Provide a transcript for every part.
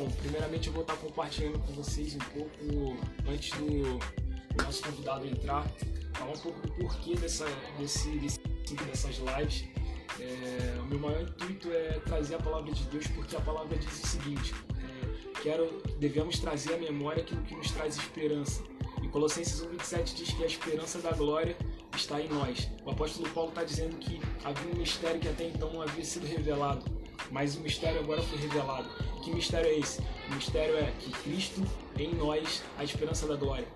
Então, primeiramente eu vou estar compartilhando com vocês um pouco, antes do nosso convidado entrar, falar um pouco do porquê dessa, desse, desse dessas lives. É, o meu maior intuito é trazer a palavra de Deus, porque a palavra diz o seguinte: é, quero, devemos trazer à memória aquilo que nos traz esperança. E Colossenses 1,27 diz que a esperança da glória está em nós. O apóstolo Paulo está dizendo que havia um mistério que até então não havia sido revelado, mas o mistério agora foi revelado. Que mistério é esse? O mistério é que Cristo em nós, a esperança da glória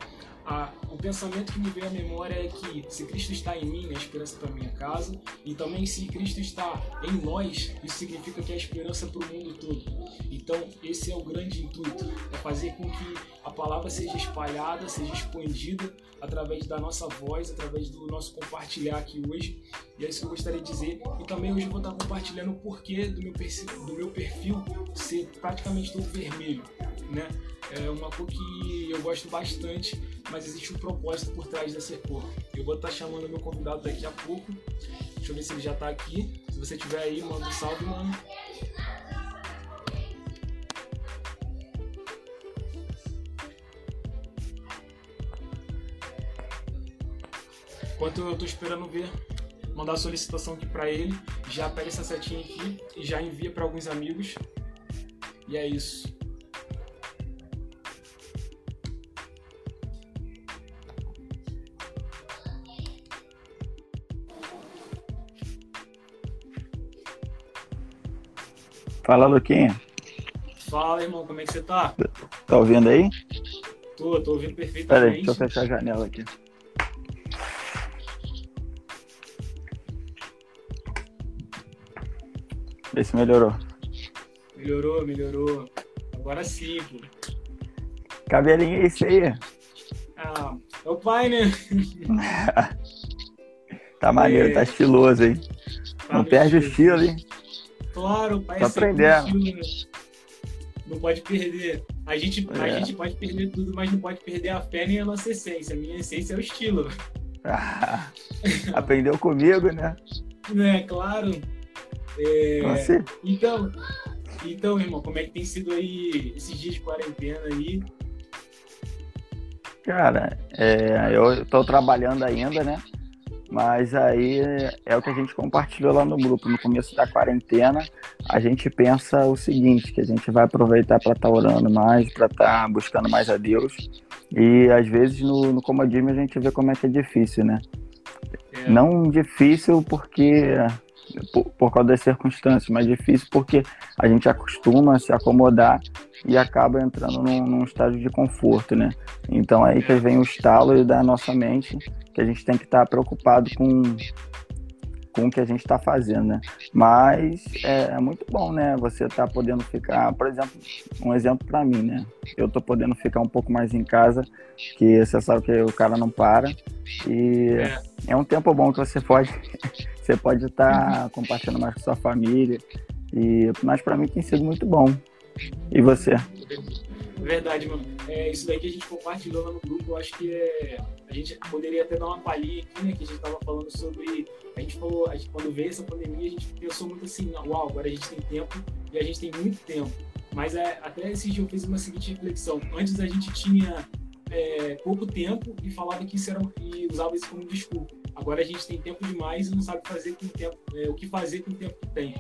a, o pensamento que me veio à memória é que se Cristo está em mim, é a esperança para minha casa, e também se Cristo está em nós, isso significa que é a esperança para o mundo todo. Então, esse é o grande intuito, é fazer com que a palavra seja espalhada, seja expandida através da nossa voz, através do nosso compartilhar aqui hoje. E é isso que eu gostaria de dizer. E também hoje eu vou estar compartilhando o porquê do meu do meu perfil ser praticamente todo vermelho, né? É uma cor que eu gosto bastante, mas existe um propósito por trás dessa cor. Eu vou estar chamando meu convidado daqui a pouco. Deixa eu ver se ele já está aqui. Se você estiver aí, manda um salve, mano. Enquanto eu estou esperando ver, mandar a solicitação aqui para ele, já pega essa setinha aqui e já envia para alguns amigos. E é isso. Fala, Luquinha. Fala, irmão, como é que você tá? Tá ouvindo aí? Tô, tô ouvindo perfeitamente. Pera aí, deixa eu fechar a janela aqui. Vê se melhorou. Melhorou, melhorou. Agora sim, pô. Cabelinho é esse aí? Ah, é o pai, né? tá maneiro, é. tá estiloso, hein? Tá Não perde estilo. o estilo, hein? Claro, pai tá aprendendo. Né? Não pode perder. A gente, é. a gente pode perder tudo, mas não pode perder a fé nem a nossa essência. A minha essência é o estilo. Ah, aprendeu comigo, né? É, claro. É, então, então, irmão, como é que tem sido aí esses dias de quarentena aí? Cara, é, eu tô trabalhando ainda, né? Mas aí é o que a gente compartilhou lá no grupo. No começo da quarentena, a gente pensa o seguinte, que a gente vai aproveitar para estar tá orando mais, para estar tá buscando mais a Deus. E às vezes no, no comodismo a gente vê como é que é difícil, né? É. Não difícil porque por, por causa das circunstâncias, mas difícil porque a gente acostuma a se acomodar e acaba entrando num, num estágio de conforto, né? Então aí que vem o estalo da nossa mente, que a gente tem que estar preocupado com com o que a gente está fazendo, né? Mas é, é, muito bom, né? Você tá podendo ficar, por exemplo, um exemplo para mim, né? Eu tô podendo ficar um pouco mais em casa, que você sabe que o cara não para e é, é um tempo bom que você pode você pode estar tá compartilhando mais com sua família e mas para mim tem sido muito bom. E você? Verdade, mano. É, isso daí que a gente compartilhou lá no grupo, eu acho que é, a gente poderia até dar uma palhinha aqui, né? Que a gente tava falando sobre. A gente falou, a gente, quando veio essa pandemia, a gente pensou muito assim, uau, agora a gente tem tempo e a gente tem muito tempo. Mas é, até esse dia eu fiz uma seguinte reflexão. Antes a gente tinha é, pouco tempo e falava que isso era e usava isso como desculpa. Agora a gente tem tempo demais e não sabe fazer com o tempo, é, o que fazer com o tempo que tem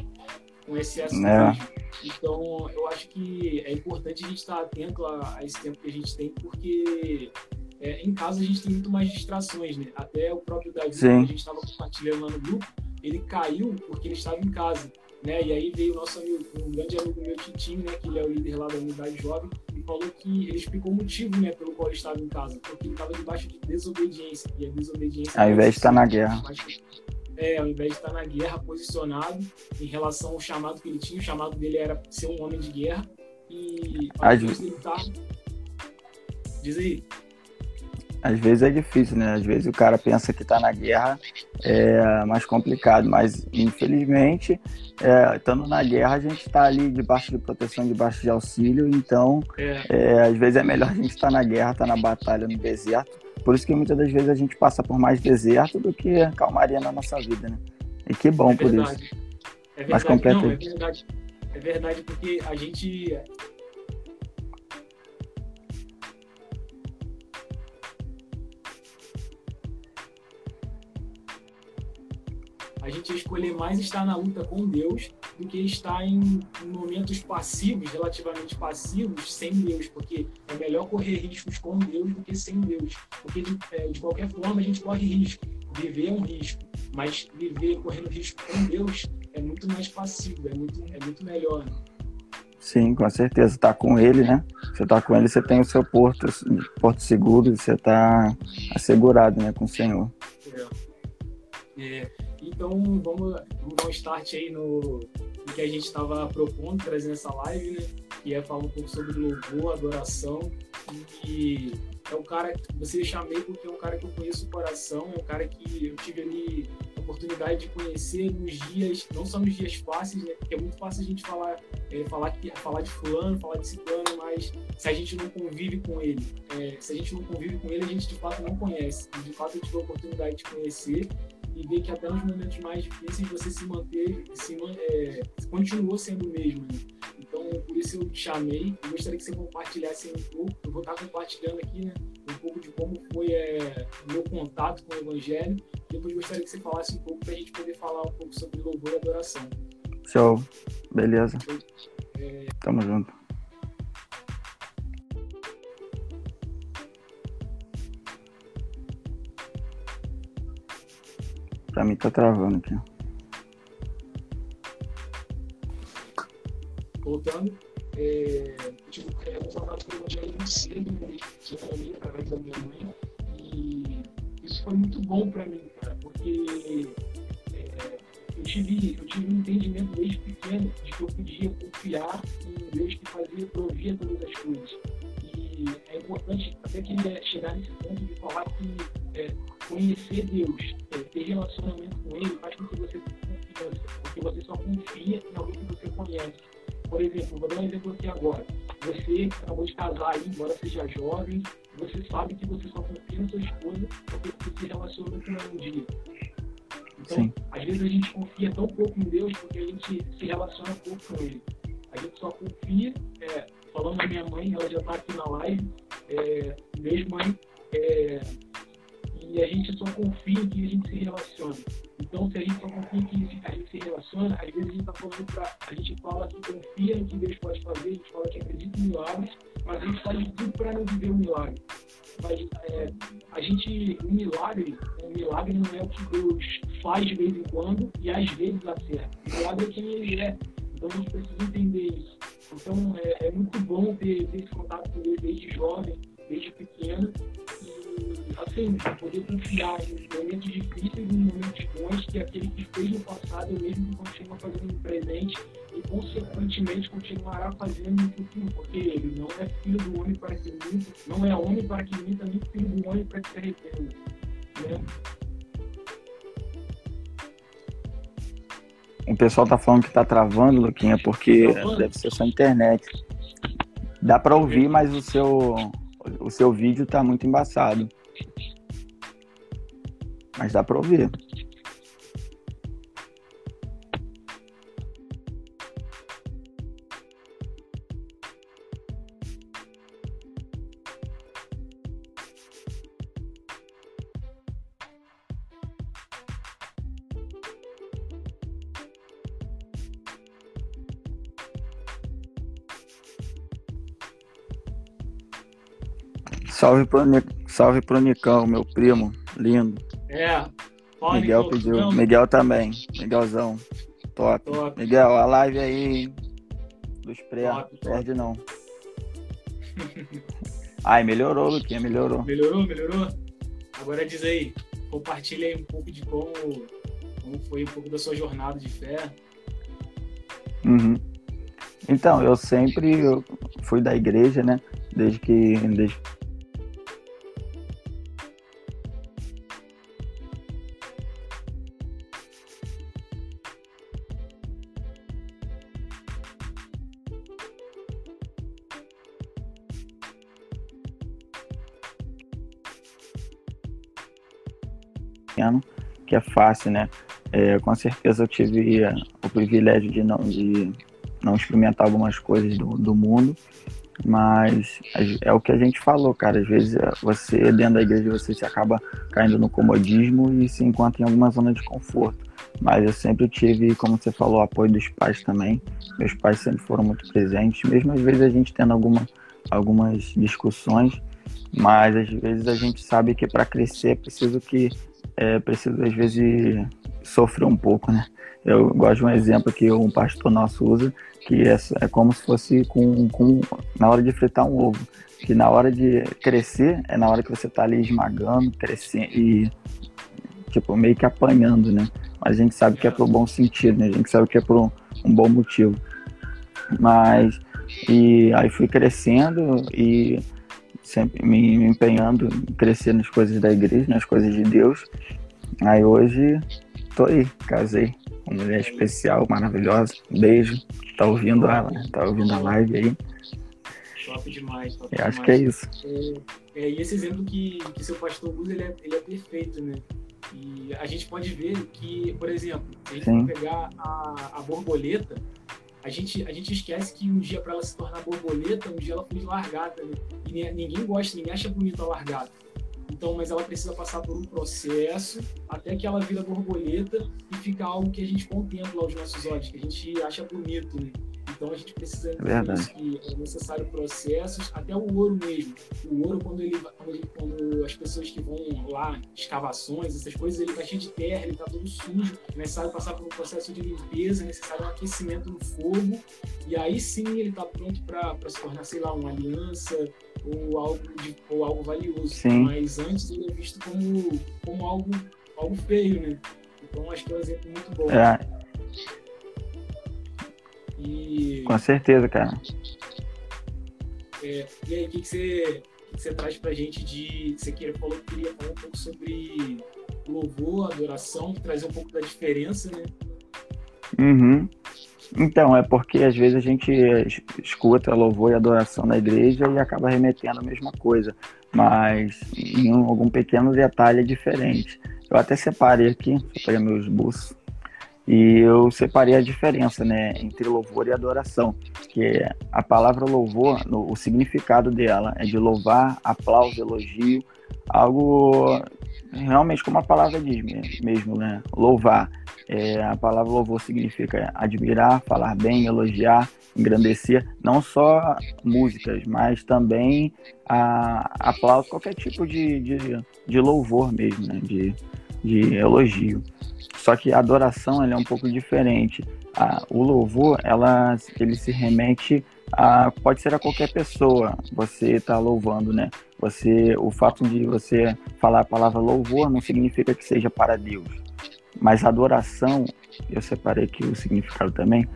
com excesso é. Então, eu acho que é importante a gente estar atento a, a esse tempo que a gente tem, porque é, em casa a gente tem muito mais distrações, né? Até o próprio Davi, que a gente estava compartilhando lá no grupo, ele caiu porque ele estava em casa, né? E aí veio o nosso amigo, um grande amigo meu, Titinho, né? Que ele é o líder lá da unidade jovem, e falou que ele explicou o motivo, né? Pelo qual ele estava em casa, porque ele estava debaixo de desobediência, e a desobediência... Ao invés de estar na guerra é, ao invés de estar na guerra posicionado em relação ao chamado que ele tinha, o chamado dele era ser um homem de guerra. E às vezes tá... Diz aí. Às vezes é difícil, né? Às vezes o cara pensa que está na guerra é mais complicado, mas infelizmente, é, estando na guerra, a gente está ali debaixo de proteção, debaixo de auxílio, então é. É, às vezes é melhor a gente estar tá na guerra, estar tá na batalha no deserto, por isso que muitas das vezes a gente passa por mais deserto do que calmaria na nossa vida, né? E que bom é por isso. É Mas Não, é verdade. É verdade, porque a gente a gente escolher mais estar na luta com Deus do que estar em, momentos passivos, relativamente passivos, sem Deus, porque é melhor correr riscos com Deus do que sem Deus. Porque de, é, de qualquer forma a gente corre risco. Viver é um risco, mas viver correndo risco com Deus é muito mais passivo, é muito, é muito melhor. Né? Sim, com certeza. Tá com ele, né? Você tá com ele, você tem o seu porto, porto seguro, você tá assegurado, né, com o Senhor. É. é. Então, vamos, vamos dar um start aí no, no que a gente estava propondo, trazendo essa live, né? Que é falar um pouco sobre louvor, adoração. E é um cara que você chamei porque é um cara que eu conheço o coração, é um cara que eu tive ali oportunidade de conhecer nos dias, não só nos dias fáceis, né? Porque é muito fácil a gente falar, é, falar, que, falar de fulano, falar de ciclano, mas se a gente não convive com ele, é, se a gente não convive com ele, a gente de fato não conhece. E de fato eu tive a oportunidade de conhecer e ver que até nos momentos mais difíceis você se manter, se, é, continuou sendo o mesmo. Né? Então, por isso eu te chamei. Eu gostaria que você compartilhasse um pouco. Eu vou estar compartilhando aqui, né? Um pouco de como foi é, o meu contato com o Evangelho. Depois gostaria que você falasse um pouco para a gente poder falar um pouco sobre louvor e adoração. Show. Beleza. É... Tamo junto. Pra mim tá travando aqui. Voltando, é, eu tive é, contato com o Evangelho muito cedo, que eu ali através da minha mãe, e isso foi muito bom para mim, cara, porque é, eu, tive, eu tive um entendimento desde pequeno de que eu podia confiar em Deus que fazia, provia todas as coisas. E é importante até que chegar nesse ponto de falar que é, conhecer Deus, é, ter relacionamento com Ele, faz com que você tenha confiança, porque você só confia em alguém que você conhece. Por exemplo, vou dar um exemplo aqui agora. Você acabou de casar aí, embora seja jovem, você sabe que você só confia na sua esposa porque você se relaciona com ela um dia. Então, Sim. às vezes a gente confia tão pouco em Deus porque a gente se relaciona pouco com Ele. A gente só confia, é, falando da minha mãe, ela já está aqui na live, é, mesmo mãe, é, e a gente só confia que a gente se relaciona. Então, se a gente só confia que a gente se relaciona, às vezes a gente está falando para. A gente fala que confia em que Deus pode fazer, a gente fala que acredita em milagres, mas a gente faz tudo para não viver um milagre. Mas é, a gente, um milagre, um milagre não é o que Deus faz de vez em quando e às vezes acerta. O milagre é quem ele é. Então a gente precisa entender isso. Então é, é muito bom ter, ter esse contato com Deus desde jovem, desde pequeno assim, poder confiar em momentos difíceis e em momentos bons que aquele que fez no passado é o mesmo que continua fazendo no presente e, consequentemente, continuará fazendo no futuro, porque ele não é filho do homem para que minta, não é homem para que minta, nem filho do homem para que se arrependa. Né? O pessoal tá falando que tá travando, Luquinha, porque tá deve ser sua internet. Dá para ouvir, mas o seu o seu vídeo tá muito embaçado. Mas dá para ouvir. Salve pro, salve pro Nicão, meu primo, lindo. É. Fala, Miguel pediu. Não. Miguel também. Miguelzão. Top. Top. Miguel, a live aí dos pré. Perde não. Ai, melhorou, Luquinha, melhorou. Melhorou, melhorou? Agora diz aí, compartilha aí um pouco de como, como foi um pouco da sua jornada de fé. Uhum. Então, eu sempre eu fui da igreja, né? Desde que desde ano, que é fácil, né? É, com certeza eu tive o privilégio de não, de não experimentar algumas coisas do, do mundo Mas é o que a gente falou, cara. Às vezes você, dentro da igreja, você se acaba caindo no comodismo e se encontra em alguma zona de conforto. Mas eu sempre tive, como você falou, apoio dos pais também. Meus pais sempre foram muito presentes, mesmo às vezes a gente tendo alguma, algumas discussões, mas às vezes a gente sabe que para crescer é preciso que é preciso às vezes sofrer um pouco, né? Eu gosto de um exemplo que um pastor nosso usa, que é, é como se fosse com, com na hora de fritar um ovo, que na hora de crescer é na hora que você está ali esmagando, crescendo e tipo meio que apanhando, né? Mas a gente sabe que é pro bom sentido, né? A gente sabe que é um, um bom motivo. Mas e aí fui crescendo e sempre me, empenhando em crescer nas coisas da igreja, nas coisas de Deus. Aí hoje tô aí, casei. Uma mulher especial, maravilhosa. Um beijo. Tá ouvindo ela, né? Tá ouvindo a live aí. Top demais. Top Eu demais. acho que é isso. É, é, e esse exemplo que, que seu pastor usa, ele é, ele é perfeito, né? E a gente pode ver que, por exemplo, se a gente pegar a, a borboleta, a gente, a gente esquece que um dia para ela se tornar borboleta, um dia ela foi largada, né? E ninguém gosta, ninguém acha bonita a largada. Então, mas ela precisa passar por um processo até que ela vira borboleta e fica algo que a gente contempla aos nossos olhos, que a gente acha bonito, né? Então a gente precisa entender que é necessário processos, até o ouro mesmo. O ouro, quando ele, quando, ele, quando as pessoas que vão lá, escavações, essas coisas, ele tá cheio de terra, ele tá todo sujo, é necessário passar por um processo de limpeza, é necessário um aquecimento no fogo, e aí sim ele tá pronto para se tornar, sei lá, uma aliança ou algo, de, ou algo valioso. Sim. Mas antes ele é visto como, como algo, algo feio, né? Então acho que é um exemplo muito bom. É. E... Com certeza, cara. É, e aí, o que, que, você, que, você traz pra gente de. Você queria, falou que queria falar um pouco sobre louvor, adoração, trazer um pouco da diferença, né? Uhum. Então, é porque às vezes a gente escuta louvor e adoração na igreja e acaba remetendo a mesma coisa, mas em algum pequeno detalhe é diferente. Eu até separei aqui, separei meus esboço e eu separei a diferença né, entre louvor e adoração, que a palavra louvor, no, o significado dela é de louvar, aplauso, elogio, algo realmente como a palavra diz mesmo, né? Louvar. É, a palavra louvor significa admirar, falar bem, elogiar, engrandecer, não só músicas, mas também a, aplauso, qualquer tipo de, de, de louvor mesmo, né? de, de elogio. Só que a adoração é um pouco diferente. O louvor, ela, ele se remete a pode ser a qualquer pessoa. Você está louvando, né? Você, o fato de você falar a palavra louvor não significa que seja para Deus. Mas adoração, eu separei aqui o significado também.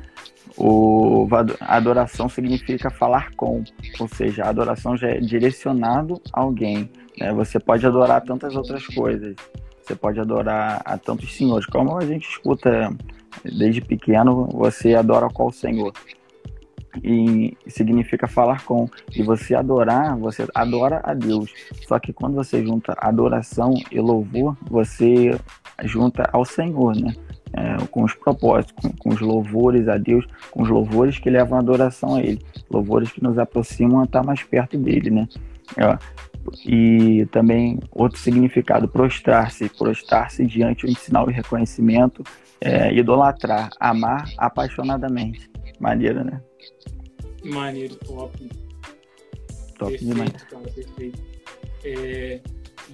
O adoração significa falar com, ou seja, a adoração já é direcionado a alguém. Né? Você pode adorar tantas outras coisas. Você pode adorar a tantos senhores, como a gente escuta desde pequeno, você adora qual senhor? E significa falar com. E você adorar, você adora a Deus. Só que quando você junta adoração e louvor, você junta ao Senhor, né? É, com os propósitos, com, com, os louvores a Deus, com os louvores que levam a adoração a Ele, louvores que nos aproximam a estar mais perto dele, né? É, e também outro significado, prostrar-se, prostrar-se diante de um sinal e reconhecimento, é, idolatrar, amar apaixonadamente. Maneiro, né? Maneiro, top. Top perfeito, demais. Cara, perfeito. É,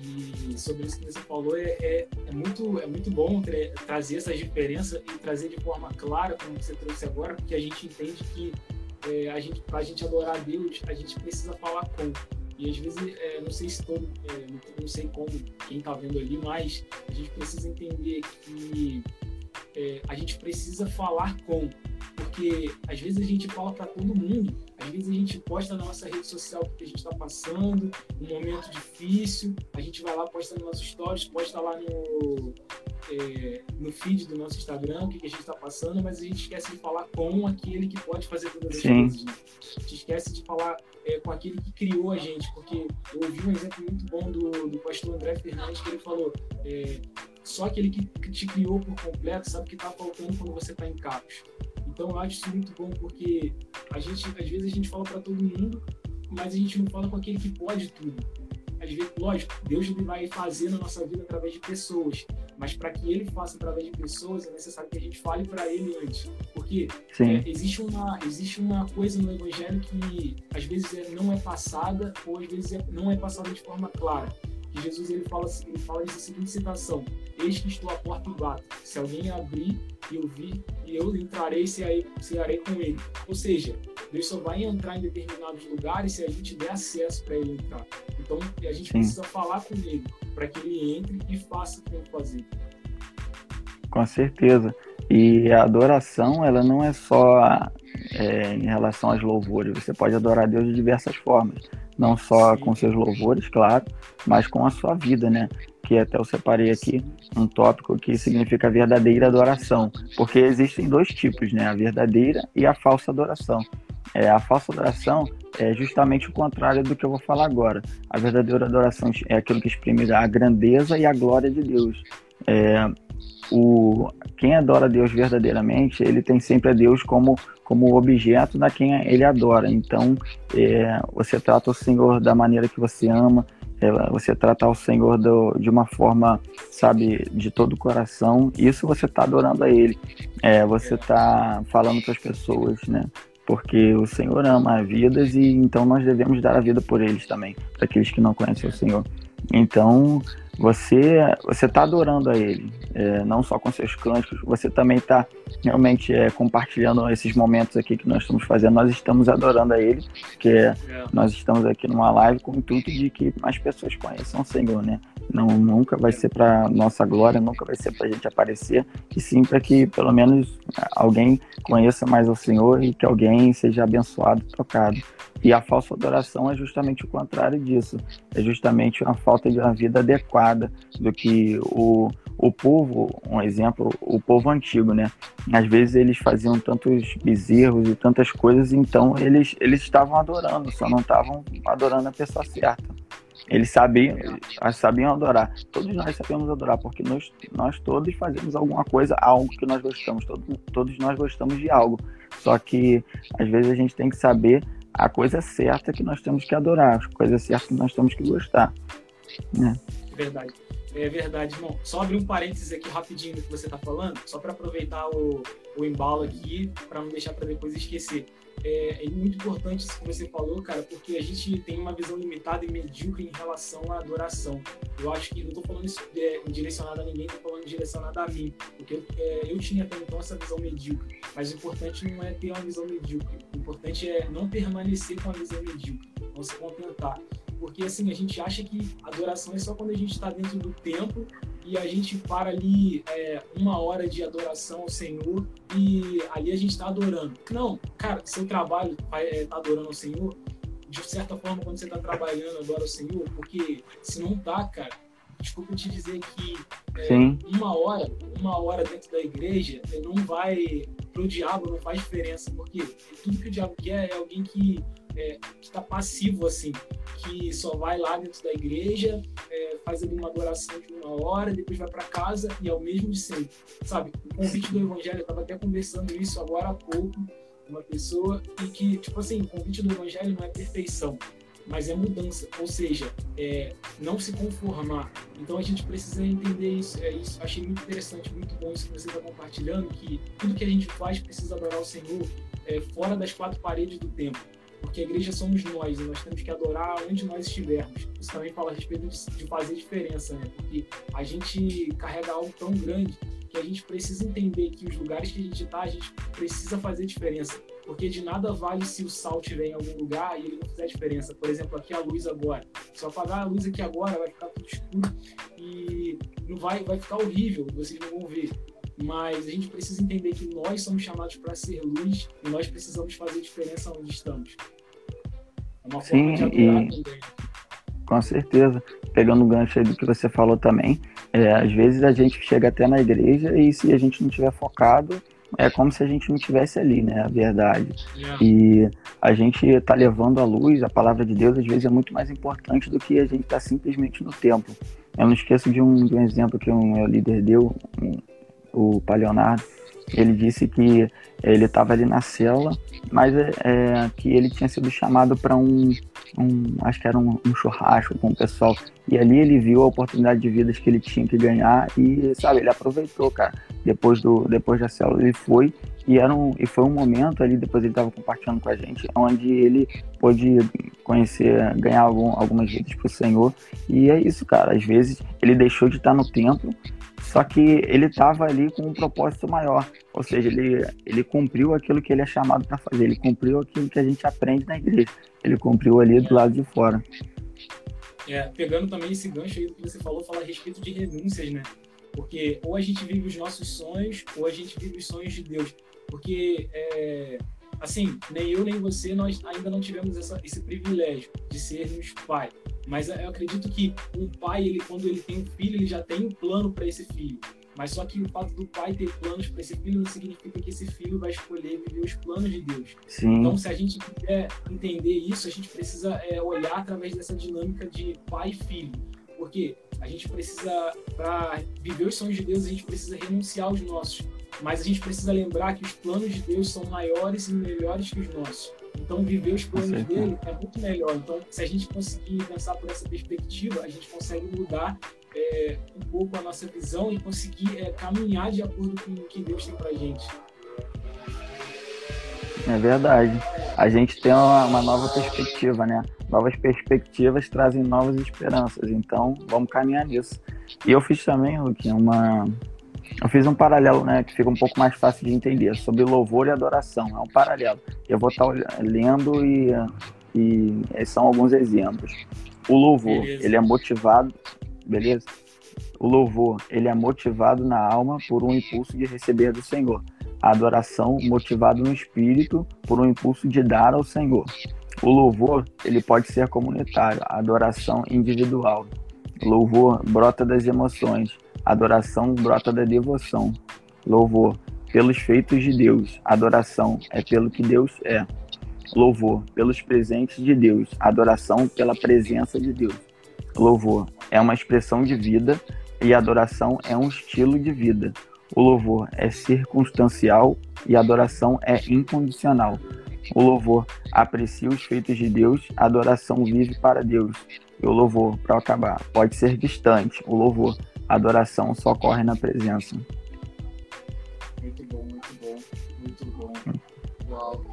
e sobre isso que você falou, é, é, é muito, é muito bom tra trazer essas diferenças e trazer de forma clara, como você trouxe agora, porque a gente entende que é, a gente, para a gente adorar a Deus, a gente precisa falar com. E às vezes, é, não sei se todo, é, não sei como quem está vendo ali, mas a gente precisa entender que é, a gente precisa falar com. Porque às vezes a gente fala para todo mundo, às vezes a gente posta na nossa rede social o que a gente está passando, um momento difícil, a gente vai lá, posta nos nossos stories, posta lá no, é, no feed do nosso Instagram o que, que a gente está passando, mas a gente esquece de falar com aquele que pode fazer todas as Sim. coisas. Né? A gente esquece de falar é, com aquele que criou a gente, porque eu ouvi um exemplo muito bom do, do pastor André Fernandes que ele falou. É, só aquele que te criou por completo sabe o que está faltando quando você está em capos. Então eu acho isso muito bom porque a gente, às vezes a gente fala para todo mundo, mas a gente não fala com aquele que pode tudo. Às vezes, lógico, Deus vai fazer na nossa vida através de pessoas, mas para que ele faça através de pessoas é necessário que a gente fale para ele antes. Porque é, existe, uma, existe uma coisa no Evangelho que às vezes é, não é passada ou às vezes é, não é passada de forma clara. E Jesus ele fala, ele fala essa seguinte citação: Eis que estou à porta e bato. Se alguém abrir e eu vi, e eu entrarei e cearei com ele. Ou seja, Deus só vai entrar em determinados lugares se a gente der acesso para ele entrar. Então a gente Sim. precisa falar com ele para que ele entre e faça o que tem que fazer. Com certeza. E a adoração, ela não é só é, em relação às louvores. Você pode adorar Deus de diversas formas. Não só com seus louvores, claro, mas com a sua vida, né? Que até eu separei aqui um tópico que significa verdadeira adoração. Porque existem dois tipos, né? A verdadeira e a falsa adoração. É, a falsa adoração é justamente o contrário do que eu vou falar agora. A verdadeira adoração é aquilo que exprime a grandeza e a glória de Deus. É, o, quem adora Deus verdadeiramente, ele tem sempre a Deus como, como objeto da quem ele adora. Então, é, você trata o Senhor da maneira que você ama, é, você tratar o Senhor do, de uma forma, sabe, de todo o coração. Isso você está adorando a Ele. É, você está falando para as pessoas, né? Porque o Senhor ama vidas e então nós devemos dar a vida por eles também, para aqueles que não conhecem o Senhor. Então, você você está adorando a Ele, é, não só com seus cânticos, você também está realmente é, compartilhando esses momentos aqui que nós estamos fazendo. Nós estamos adorando a Ele, porque é. nós estamos aqui numa live com o intuito de que mais pessoas conheçam o Senhor, né? Não, nunca vai ser para nossa glória, nunca vai ser para a gente aparecer, e sim para que pelo menos alguém conheça mais o Senhor e que alguém seja abençoado, tocado. E a falsa adoração é justamente o contrário disso. É justamente uma falta de uma vida adequada do que o, o povo, um exemplo, o povo antigo, né? Às vezes eles faziam tantos bezerros e tantas coisas, então eles, eles estavam adorando, só não estavam adorando a pessoa certa. Eles sabiam, sabiam adorar. Todos nós sabemos adorar, porque nós, nós todos fazemos alguma coisa, algo que nós gostamos. Todos, todos nós gostamos de algo. Só que às vezes a gente tem que saber a coisa certa que nós temos que adorar, a coisa certa que nós temos que gostar. Né? Verdade. É verdade, irmão. Só abrir um parênteses aqui rapidinho do que você está falando, só para aproveitar o, o embalo aqui, para não deixar para depois esquecer. É, é, muito importante isso que você falou, cara, porque a gente tem uma visão limitada e medíocre em relação à adoração. Eu acho que não estou falando isso é, direcionado a ninguém, estou falando direcionado a mim, porque é, eu tinha até então essa visão medíocre. Mas o importante não é ter uma visão medíocre, o importante é não permanecer com a visão medíocre, não se contentar. Porque assim, a gente acha que adoração é só quando a gente está dentro do templo e a gente para ali é, uma hora de adoração ao Senhor e ali a gente está adorando. Não, cara, seu trabalho está é, adorando ao Senhor, de certa forma, quando você está trabalhando, adora ao Senhor, porque se não tá, cara, desculpa te dizer que é, uma hora, uma hora dentro da igreja é, não vai pro diabo não faz diferença, porque tudo que o diabo quer é alguém que é, está passivo assim, que só vai lá dentro da igreja, é, faz ali uma adoração de uma hora, depois vai para casa e é o mesmo de sempre, sabe? O convite do evangelho, eu estava até conversando isso agora há pouco, uma pessoa e que tipo assim, o convite do evangelho não é perfeição, mas é mudança, ou seja, é não se conformar. Então a gente precisa entender isso. É isso. Achei muito interessante, muito bom isso que você está compartilhando, que tudo que a gente faz precisa adorar o Senhor é, fora das quatro paredes do templo porque a igreja somos nós e nós temos que adorar onde nós estivermos. Isso também fala a respeito de, fazer diferença, né? Porque a gente carrega algo tão grande que a gente precisa entender que os lugares que a gente está, a gente precisa fazer diferença. Porque de nada vale se o sal estiver em algum lugar e ele não fizer diferença. Por exemplo, aqui a luz agora. Se eu apagar a luz aqui agora, vai ficar tudo escuro e não vai, vai ficar horrível, vocês não vão ver mas a gente precisa entender que nós somos chamados para ser luz e nós precisamos fazer diferença onde estamos. É Sim, e... Com certeza. Pegando o gancho aí do que você falou também, é, às vezes a gente chega até na igreja e se a gente não tiver focado, é como se a gente não estivesse ali, né? A verdade. Yeah. E a gente está levando a luz, a palavra de Deus, às vezes é muito mais importante do que a gente estar tá simplesmente no templo. Eu não esqueço de um, de um exemplo que um meu líder deu, um, o Pai Leonardo, Ele disse que ele estava ali na cela, mas é, é, que ele tinha sido chamado para um, um, acho que era um, um, churrasco com o pessoal. E ali ele viu a oportunidade de vidas que ele tinha que ganhar e, sabe, ele aproveitou, cara. Depois, do, depois da célula ele foi e, era um, e foi um momento ali, depois ele estava compartilhando com a gente, onde ele pôde conhecer, ganhar algum, algumas vidas para o Senhor. E é isso, cara. Às vezes ele deixou de estar no templo, só que ele estava ali com um propósito maior. Ou seja, ele, ele cumpriu aquilo que ele é chamado para fazer. Ele cumpriu aquilo que a gente aprende na igreja. Ele cumpriu ali do lado de fora. É, pegando também esse gancho aí que você falou, falar a respeito de renúncias, né? Porque ou a gente vive os nossos sonhos, ou a gente vive os sonhos de Deus. Porque, é, assim, nem eu nem você, nós ainda não tivemos essa, esse privilégio de sermos pai. Mas eu acredito que um pai, ele, quando ele tem um filho, ele já tem um plano para esse filho. Mas só que o fato do pai ter planos para esse filho não significa que esse filho vai escolher viver os planos de Deus. Sim. Então, se a gente quiser entender isso, a gente precisa é, olhar através dessa dinâmica de pai e filho. Porque a gente precisa, para viver os sonhos de Deus, a gente precisa renunciar aos nossos. Mas a gente precisa lembrar que os planos de Deus são maiores e melhores que os nossos. Então, viver os planos dele é muito melhor. Então, se a gente conseguir pensar por essa perspectiva, a gente consegue mudar é, um pouco a nossa visão e conseguir é, caminhar de acordo com o que Deus tem para gente. É verdade. A gente tem uma, uma, nova perspectiva, né? Novas perspectivas trazem novas esperanças. Então, vamos caminhar nisso. E eu fiz também, Luque, uma, eu fiz um paralelo, né, que fica um pouco mais fácil de entender, sobre louvor e adoração. É um paralelo. Eu vou estar lendo e, e são alguns exemplos. O louvor, beleza. ele é motivado, beleza? O louvor, ele é motivado na alma por um impulso de receber do Senhor. A adoração, motivado no espírito por um impulso de dar ao Senhor. O louvor, ele pode ser comunitário, a adoração individual. O louvor brota das emoções, Adoração brota da devoção. Louvor pelos feitos de Deus. Adoração é pelo que Deus é. Louvor pelos presentes de Deus. Adoração pela presença de Deus. Louvor é uma expressão de vida e adoração é um estilo de vida. O louvor é circunstancial e a adoração é incondicional. O louvor aprecia os feitos de Deus, a adoração vive para Deus. E o louvor, para acabar, pode ser distante. O louvor adoração só ocorre na presença. Muito bom, muito bom, muito bom. Uau.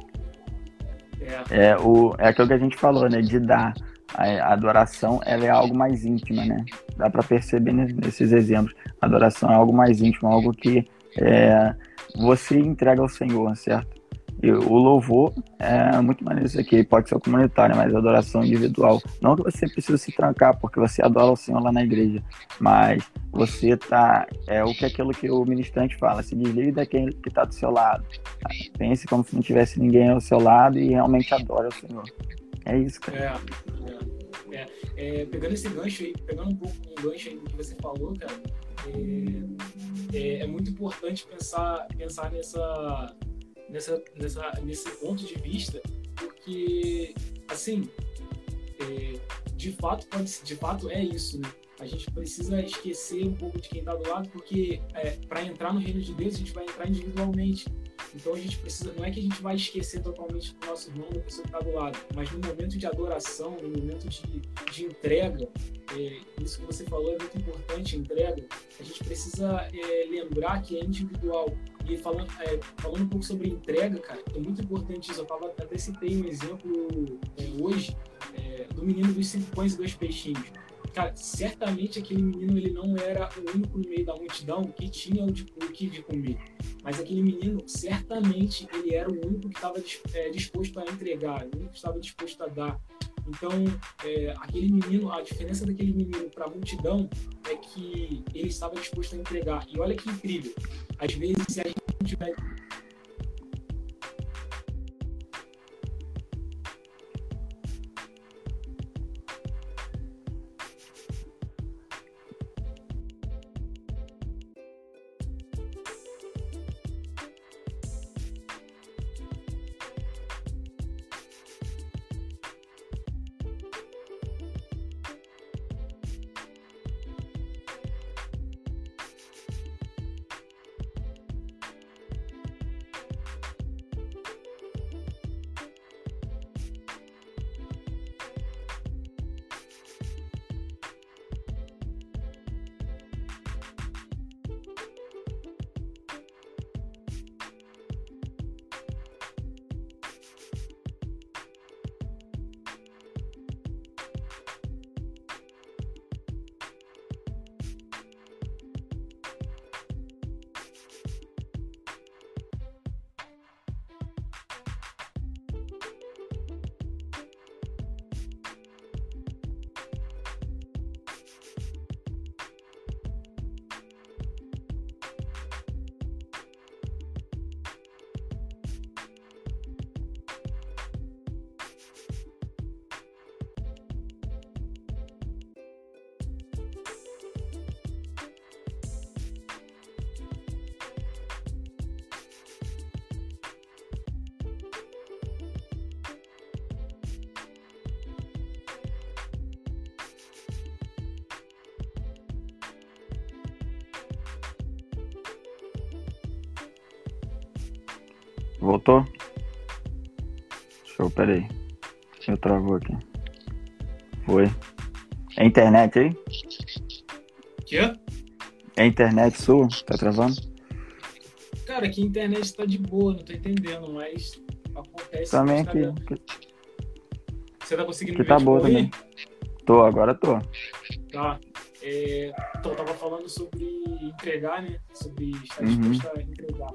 É. É, o, é aquilo que a gente falou, né? De dar. A adoração ela é algo mais íntima, né? Dá para perceber nesses exemplos. A adoração é algo mais íntimo, algo que é, você entrega ao Senhor, certo? O louvor é muito maneiro isso aqui, pode ser comunitário, mas adoração individual. Não que você precisa se trancar, porque você adora o Senhor lá na igreja, mas você tá. É o que é aquilo que o ministrante fala, se desligue daquele que está do seu lado. Pense como se não tivesse ninguém ao seu lado e realmente adore o Senhor. É isso, cara. É, é, é, pegando esse gancho aí, pegando um pouco um gancho aí do que você falou, cara, é, é, é muito importante pensar, pensar nessa nessa, nessa, nesse ponto de vista, porque, assim, é, de fato de fato é isso, né? A gente precisa esquecer um pouco de quem está do lado, porque é, para entrar no reino de Deus a gente vai entrar individualmente. Então a gente precisa, não é que a gente vai esquecer totalmente do nosso irmão, da pessoa que está do lado, mas no momento de adoração, no momento de, de entrega, é, isso que você falou é muito importante, entrega, a gente precisa é, lembrar que é individual. E falando, é, falando um pouco sobre entrega, cara, é muito importante isso. Eu tava, até citei um exemplo é, hoje é, do menino dos cinco pães e dois peixinhos cara, certamente aquele menino ele não era o único no meio da multidão que tinha o, de, o que de comer. Mas aquele menino, certamente, ele era o único que estava é, disposto a entregar, o único que estava disposto a dar. Então, é, aquele menino, a diferença daquele menino para a multidão é que ele estava disposto a entregar. E olha que incrível. Às vezes, a gente vai Voltou? Show, peraí. Eu travou aqui. Foi. É internet aí? Quê? É internet sua? Tá travando? Cara, aqui a internet tá de boa, não tô entendendo, mas acontece. Também aqui. Você tá conseguindo Aqui me tá ver de boa aí? também. Tô, agora tô. Tá. É, então, eu tava falando sobre entregar, né? Sobre estar Uhum. disposto a entregar.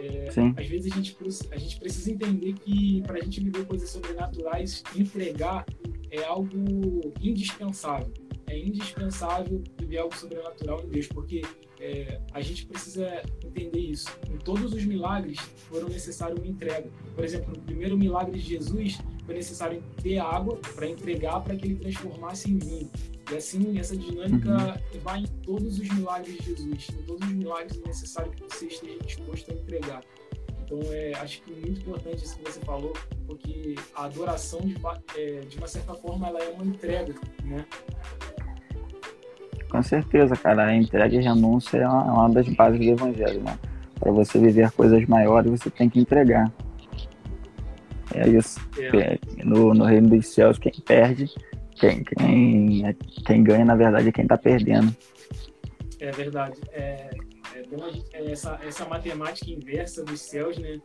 É, às vezes a gente, a gente precisa entender que para a gente viver coisas sobrenaturais, entregar é algo indispensável. É indispensável viver algo sobrenatural em Deus, porque é, a gente precisa entender isso. Em todos os milagres foram necessários uma entrega. Por exemplo, no primeiro milagre de Jesus foi necessário ter água para entregar para que ele transformasse em vinho. E assim, essa dinâmica vai em todos os milagres de Jesus. Em todos os milagres é necessário que você esteja disposto a entregar. Então, é, acho que é muito importante isso que você falou, porque a adoração, de, é, de uma certa forma, ela é uma entrega, né? Com certeza, cara. A entrega e renúncia é uma, é uma das bases do evangelho, né? Para você viver coisas maiores, você tem que entregar. É isso. É, É, No, no reino dos céus, quem perde, quem, quem, quem ganha, na verdade, é quem tá perdendo. é verdade. É, é é essa, essa matemática inversa dos céus, né?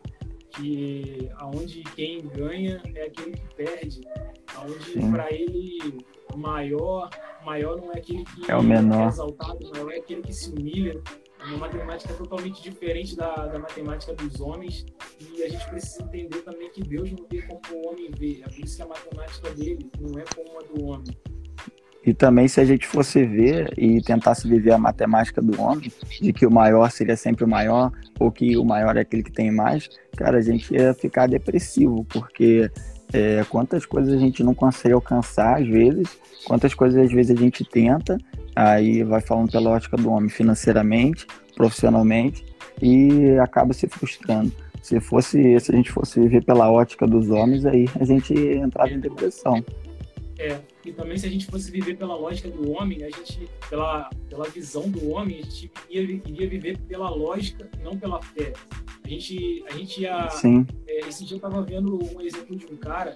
Que aonde quem ganha é aquele que perde. Aonde para ele o maior, maior não é aquele que É o menor. é exaltado, maior é aquele que se humilha. Uma matemática totalmente diferente da, da matemática dos homens. E a gente precisa entender também que Deus não vê como o homem vê. É por isso que a matemática dele não é como a do homem. E também, se a gente fosse ver e tentasse viver a matemática do homem, de que o maior seria sempre o maior, ou que o maior é aquele que tem mais, cara, a gente ia ficar depressivo, porque é, quantas coisas a gente não consegue alcançar às vezes, quantas coisas às vezes a gente tenta, aí vai falando pela ótica do homem financeiramente, profissionalmente, e acaba se frustrando. Se fosse, se a gente fosse viver pela ótica dos homens, aí a gente entrava em depressão. É, e também se a gente fosse viver pela lógica do homem, a gente, pela, pela visão do homem, a gente iria, iria viver pela lógica, não pela fé. A gente, a gente ia. Sim, É, esse dia eu tava vendo um exemplo de um cara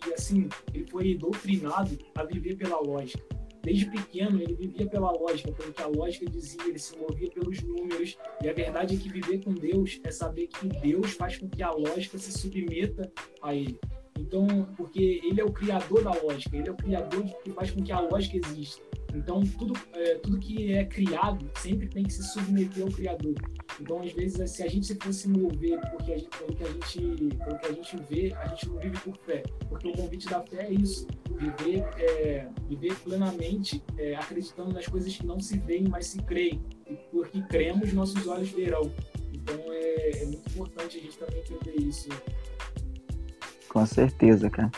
que, assim, ele foi doutrinado a viver pela lógica. Desde pequeno, ele vivia pela lógica, pelo que a lógica dizia, ele se movia pelos números. E a verdade é que viver com Deus é saber que Deus faz com que a lógica se submeta a ele. Então, porque ele é o criador da lógica, ele é o criador que faz com que a lógica exista. Então, tudo, é, tudo que é criado sempre tem que se submeter ao criador. Então, às vezes, se a gente se fosse mover porque a gente, pelo, que a gente, pelo que a gente vê, a gente não vive por fé. Porque o convite da fé é isso: viver, é, viver plenamente é, acreditando nas coisas que não se veem, mas se creem. E porque cremos, nossos olhos verão. Então, é, é muito importante a gente também entender isso. Com certeza, cara.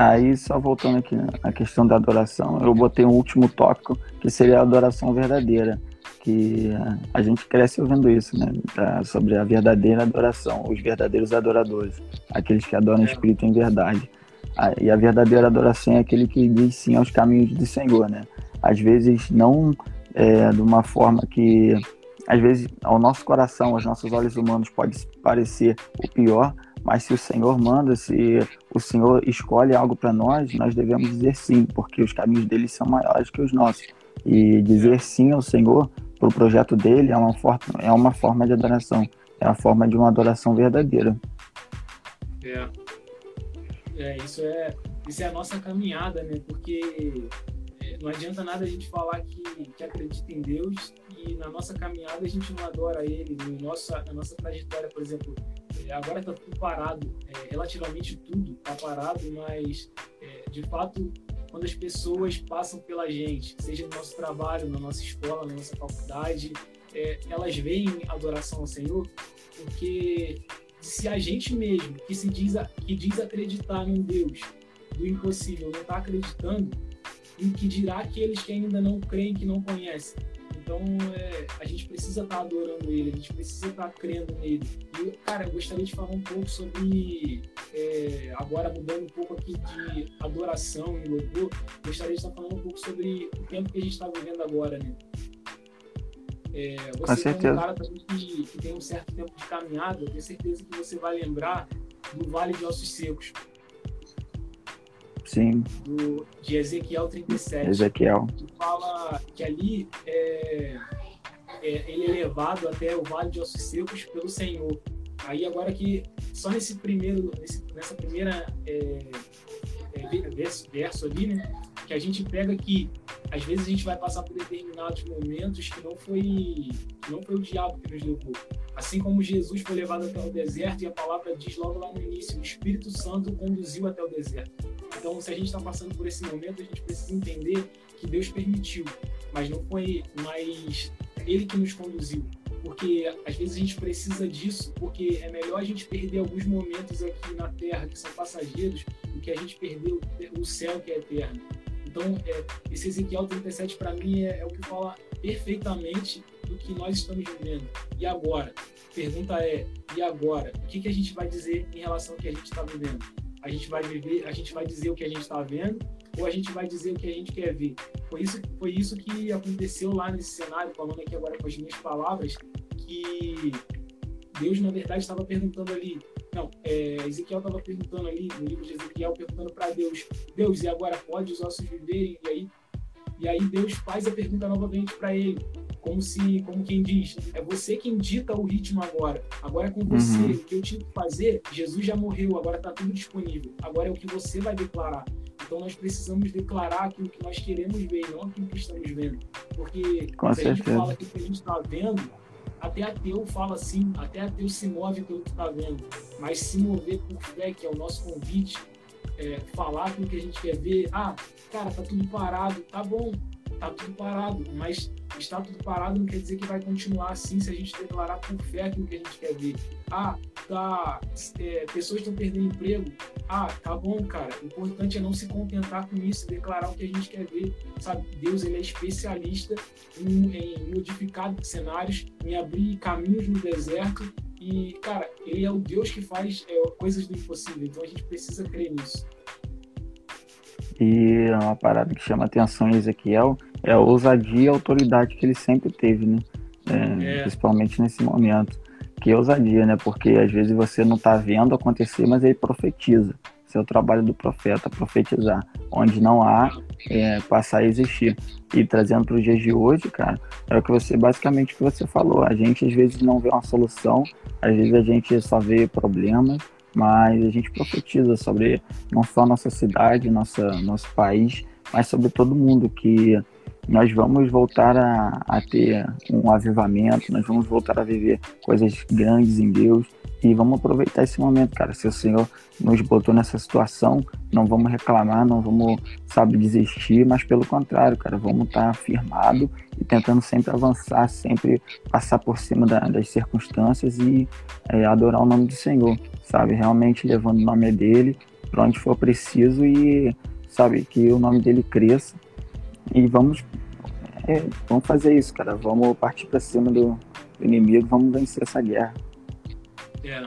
Aí, só voltando aqui na questão da adoração, eu botei um último tópico, que seria a adoração verdadeira. Que a gente cresce ouvindo isso, né? Da- sobre a verdadeira adoração, os verdadeiros adoradores, aqueles que adoram o É. Espírito em verdade. E a verdadeira adoração é aquele que diz sim aos caminhos do Senhor, né? Às vezes, não é, de uma forma que, às vezes, ao nosso coração, aos nossos olhos humanos, pode parecer o pior, mas se o Senhor manda, se o Senhor escolhe algo para nós, nós devemos dizer sim, porque os caminhos dele são maiores que os nossos. E dizer sim ao Senhor para o projeto dele é uma, forma, é uma forma de adoração, é a forma de uma adoração verdadeira. É. É, isso é, isso é a nossa caminhada, né? Porque não adianta nada a gente falar que, que acredita em Deus e na nossa caminhada a gente não adora Ele. No nossa, na nossa trajetória, por exemplo, é, agora está tudo parado, é, relativamente tudo está parado, mas é, de fato, quando as pessoas passam pela gente, seja no nosso trabalho, na nossa escola, na nossa faculdade, é, elas veem adoração ao Senhor, porque se a gente mesmo, que se diz, que diz acreditar num Deus do impossível, não está acreditando, em que dirá aqueles que ainda não creem, que não conhecem. Então, é, a gente precisa estar adorando Ele, a gente precisa estar crendo nele. E, cara, eu gostaria de falar um pouco sobre, é, agora mudando um pouco aqui de adoração e louvor, gostaria de estar falando um pouco sobre o tempo que a gente está vivendo agora, né? É, você é um cara que, que, tem um certo tempo de caminhada, eu tenho certeza que você vai lembrar do Vale de Ossos Secos. Sim. Do, de Ezequiel 37. Ezequiel. Que fala que ali é, é, ele é levado até o Vale de Ossos Secos pelo Senhor. Aí agora que só nesse primeiro, nesse, nessa primeira é, é, verso, verso ali, né? Que a gente pega que às vezes a gente vai passar por determinados momentos que não foi, que não foi o diabo que nos levou. Assim como Jesus foi levado até o deserto e a palavra diz logo lá no início, o Espírito Santo conduziu até o deserto. Então, se a gente está passando por esse momento, a gente precisa entender que Deus permitiu, mas não foi mais Ele que nos conduziu porque às vezes a gente precisa disso, porque é melhor a gente perder alguns momentos aqui na Terra que são passageiros do que a gente perder o, céu que é eterno. Então, é, esse Ezequiel 37 para mim é, é, o que fala perfeitamente do que nós estamos vivendo. E agora? Pergunta é: e agora? O que, que a gente vai dizer em relação ao que a gente está vivendo? A gente vai viver, a gente vai dizer o que a gente está vendo ou a gente vai dizer o que a gente quer ver. Foi isso, foi isso que aconteceu lá nesse cenário, falando aqui agora com as minhas palavras, que Deus, na verdade, estava perguntando ali. Não, é, Ezequiel estava perguntando ali, no livro de Ezequiel, perguntando para Deus: Deus, e agora pode os ossos viverem? E aí, e aí Deus faz a pergunta novamente para ele, como se, como quem diz: É você quem dita o ritmo agora. Agora é com você. Uhum. O que eu tinha que fazer, Jesus já morreu, agora está tudo disponível. Agora é o que você vai declarar. Então nós precisamos declarar aquilo que nós queremos ver, não aquilo que estamos vendo. Porque Com se certeza. a gente fala que o que a gente está vendo, até ateu fala assim, até ateu se move pelo que está vendo. Mas se mover por fé, que é o nosso convite, é, falar aquilo que a gente quer ver, ah, cara, tá tudo parado, tá bom, tá tudo parado, mas está tudo parado não quer dizer que vai continuar assim se a gente declarar por fé aquilo que a gente quer ver. Ah, tá, é, pessoas estão perdendo emprego. Ah, tá bom, cara. O importante é não se contentar com isso, declarar o que a gente quer ver. Sabe, Deus ele é especialista em, em modificar cenários, em abrir caminhos no deserto. E, cara, ele é o Deus que faz é, coisas do impossível. Então a gente precisa crer nisso. E uma parada que chama atenção em Ezequiel é a ousadia e a autoridade que ele sempre teve, né? É, é. Principalmente nesse momento. Que ousadia, né? Porque às vezes você não está vendo acontecer, mas ele profetiza. Esse é o trabalho do profeta, profetizar. Onde não há, é, passar a existir. E trazendo para os dias de hoje, cara, é o que você, basicamente, o que você falou. A gente às vezes não vê uma solução, às vezes a gente só vê problemas, mas a gente profetiza sobre não só nossa cidade, nossa, nosso país, mas sobre todo mundo que nós vamos voltar a, a ter um avivamento, nós vamos voltar a viver coisas grandes em Deus e vamos aproveitar esse momento, cara. Se o Senhor nos botou nessa situação, não vamos reclamar, não vamos, sabe, desistir, mas pelo contrário, cara, vamos estar firmado e tentando sempre avançar, sempre passar por cima da, das circunstâncias e é, adorar o nome do Senhor, sabe? Realmente levando o nome dele para onde for preciso e, sabe, que o nome dele cresça e vamos, é, vamos fazer isso, cara. Vamos partir para cima do, do, inimigo, vamos vencer essa guerra. É,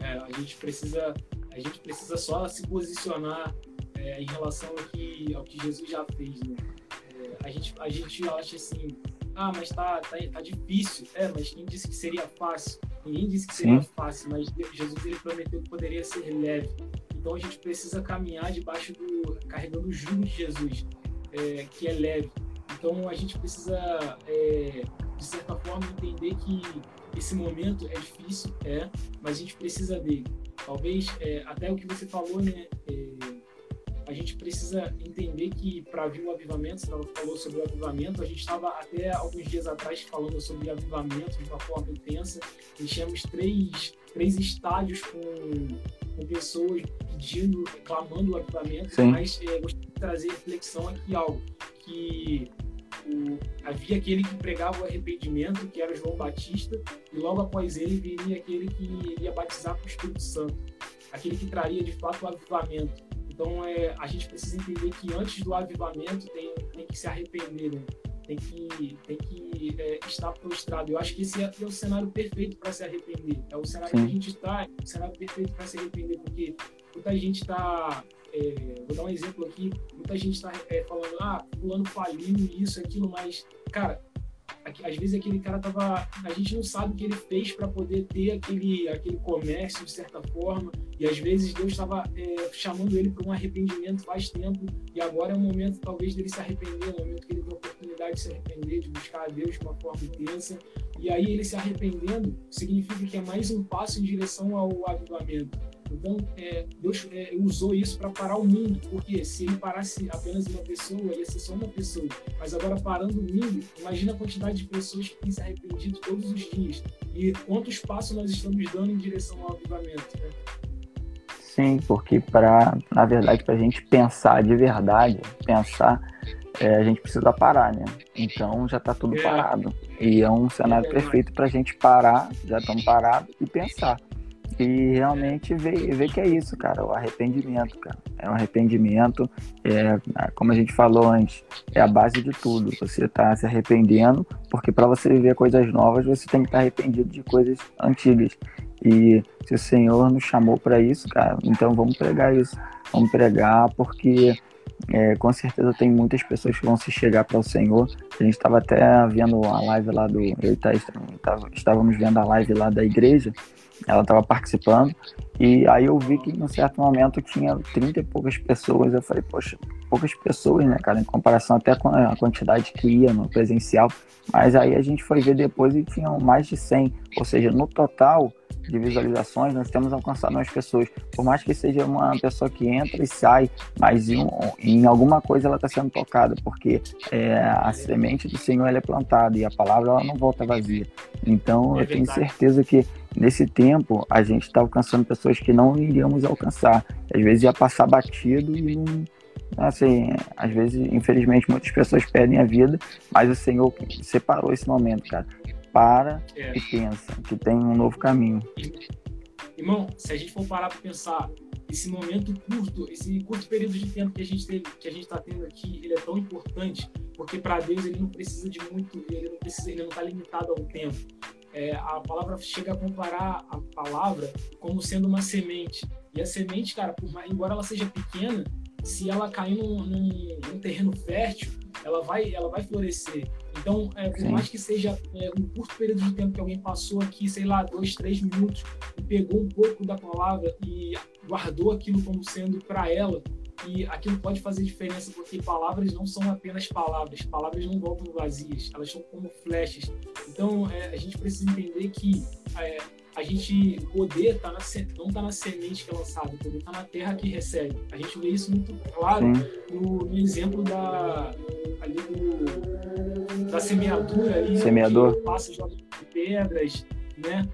é, a gente precisa, a gente precisa só se posicionar é, em relação ao que, ao que Jesus já fez, né? É, a gente, a gente acha assim, ah, mas tá, tá, tá difícil. É, mas quem disse que seria fácil? Ninguém disse que seria Sim. fácil, mas Jesus ele prometeu que poderia ser leve. Então a gente precisa caminhar debaixo do, carregando o jugo de Jesus é, que é leve. Então a gente precisa, é, de certa forma, entender que esse momento é difícil, é, mas a gente precisa dele. Talvez, é, até o que você falou, né? É, a gente precisa entender que para vir o avivamento, você falou sobre o avivamento, a gente estava até alguns dias atrás falando sobre avivamento de uma forma intensa. Enchemos três, três estádios com, com pessoas pedindo, clamando o avivamento, Sim. mas é, gostaria de trazer reflexão aqui algo que o, havia aquele que pregava o arrependimento, que era João Batista, e logo após ele viria aquele que iria batizar com o Espírito Santo, aquele que traria de fato o avivamento. Então é, a gente precisa entender que antes do avivamento tem, tem que se arrepender, né? tem que, tem que é, estar prostrado. Eu acho que esse é, é o cenário perfeito para se arrepender. É o cenário Sim. que a gente está, é o cenário perfeito para se arrepender, porque muita gente está. É, vou dar um exemplo aqui. Muita gente está é, falando, ah, fulano faliu, isso, aquilo, mas, cara, às vezes aquele cara tava, a gente não sabe o que ele fez para poder ter aquele, aquele comércio de certa forma, e às vezes Deus estava é, chamando ele para um arrependimento faz tempo, e agora é o momento talvez dele se arrepender, é o momento que ele tem a oportunidade de se arrepender, de buscar a Deus de uma forma intensa, e aí ele se arrependendo significa que é mais um passo em direção ao avivamento. Então, é, Deus é, usou isso para parar o mundo, porque se ele parasse apenas uma pessoa, ia ser só uma pessoa. Mas agora, parando o mundo, imagina a quantidade de pessoas que têm se arrependido todos os dias. E quantos passos nós estamos dando em direção ao avivamento, né? Sim, porque para, na verdade, para a gente pensar de verdade, pensar, é, a gente precisa parar, né? Então já está tudo é. parado. E é um cenário é perfeito para a gente parar, já estamos parados, e pensar. E realmente ver, ver que é isso, cara, o arrependimento, cara. É um arrependimento, é, como a gente falou antes, é a base de tudo. Você está se arrependendo, porque para você viver coisas novas, você tem que estar tá arrependido de coisas antigas. E se o Senhor nos chamou para isso, cara, então vamos pregar isso. Vamos pregar, porque é, com certeza tem muitas pessoas que vão se chegar para o Senhor. A gente estava até vendo a live lá do. Eu e Thaís estávamos vendo a live lá da igreja ela estava participando, e aí eu vi que em um certo momento tinha 30 e poucas pessoas. Eu falei, poxa, poucas pessoas, né, cara, em comparação até com a quantidade que ia no presencial. Mas aí a gente foi ver depois e tinham mais de 100, ou seja, no total de visualizações, nós temos alcançado mais pessoas. Por mais que seja uma pessoa que entra e sai, mas em, em alguma coisa ela está sendo tocada, porque é, a semente do Senhor é plantada e a palavra ela não volta vazia. Então é eu tenho certeza que nesse tempo a gente está alcançando pessoas que não iríamos alcançar. Às vezes ia passar batido e não. Assim, às vezes, infelizmente, muitas pessoas perdem a vida, mas o Senhor separou esse momento, cara para é. e pensa que tem um novo caminho. Irmão, se a gente for parar para pensar, esse momento curto, esse curto período de tempo que a gente teve, que a gente está tendo aqui, ele é tão importante porque para Deus ele não precisa de muito, ele não precisa, ele não está limitado ao tempo. É, a palavra chega a comparar a palavra como sendo uma semente. E a semente, cara, por, embora ela seja pequena, se ela cair num, num, num terreno fértil, ela vai, ela vai florescer. Então, é, por mais que seja é, um curto período de tempo que alguém passou aqui, sei lá, dois, três minutos, e pegou um pouco da palavra e guardou aquilo como sendo para ela, e aquilo pode fazer diferença, porque palavras não são apenas palavras, palavras não voltam vazias, elas são como flechas. Então, é, a gente precisa entender que é, a gente, o poder tá na, não está na semente que é lançada, o poder está na terra que recebe. A gente vê isso muito claro no, no, exemplo da, ali do, da semeadura ali, Semeador. passa de pedras, né?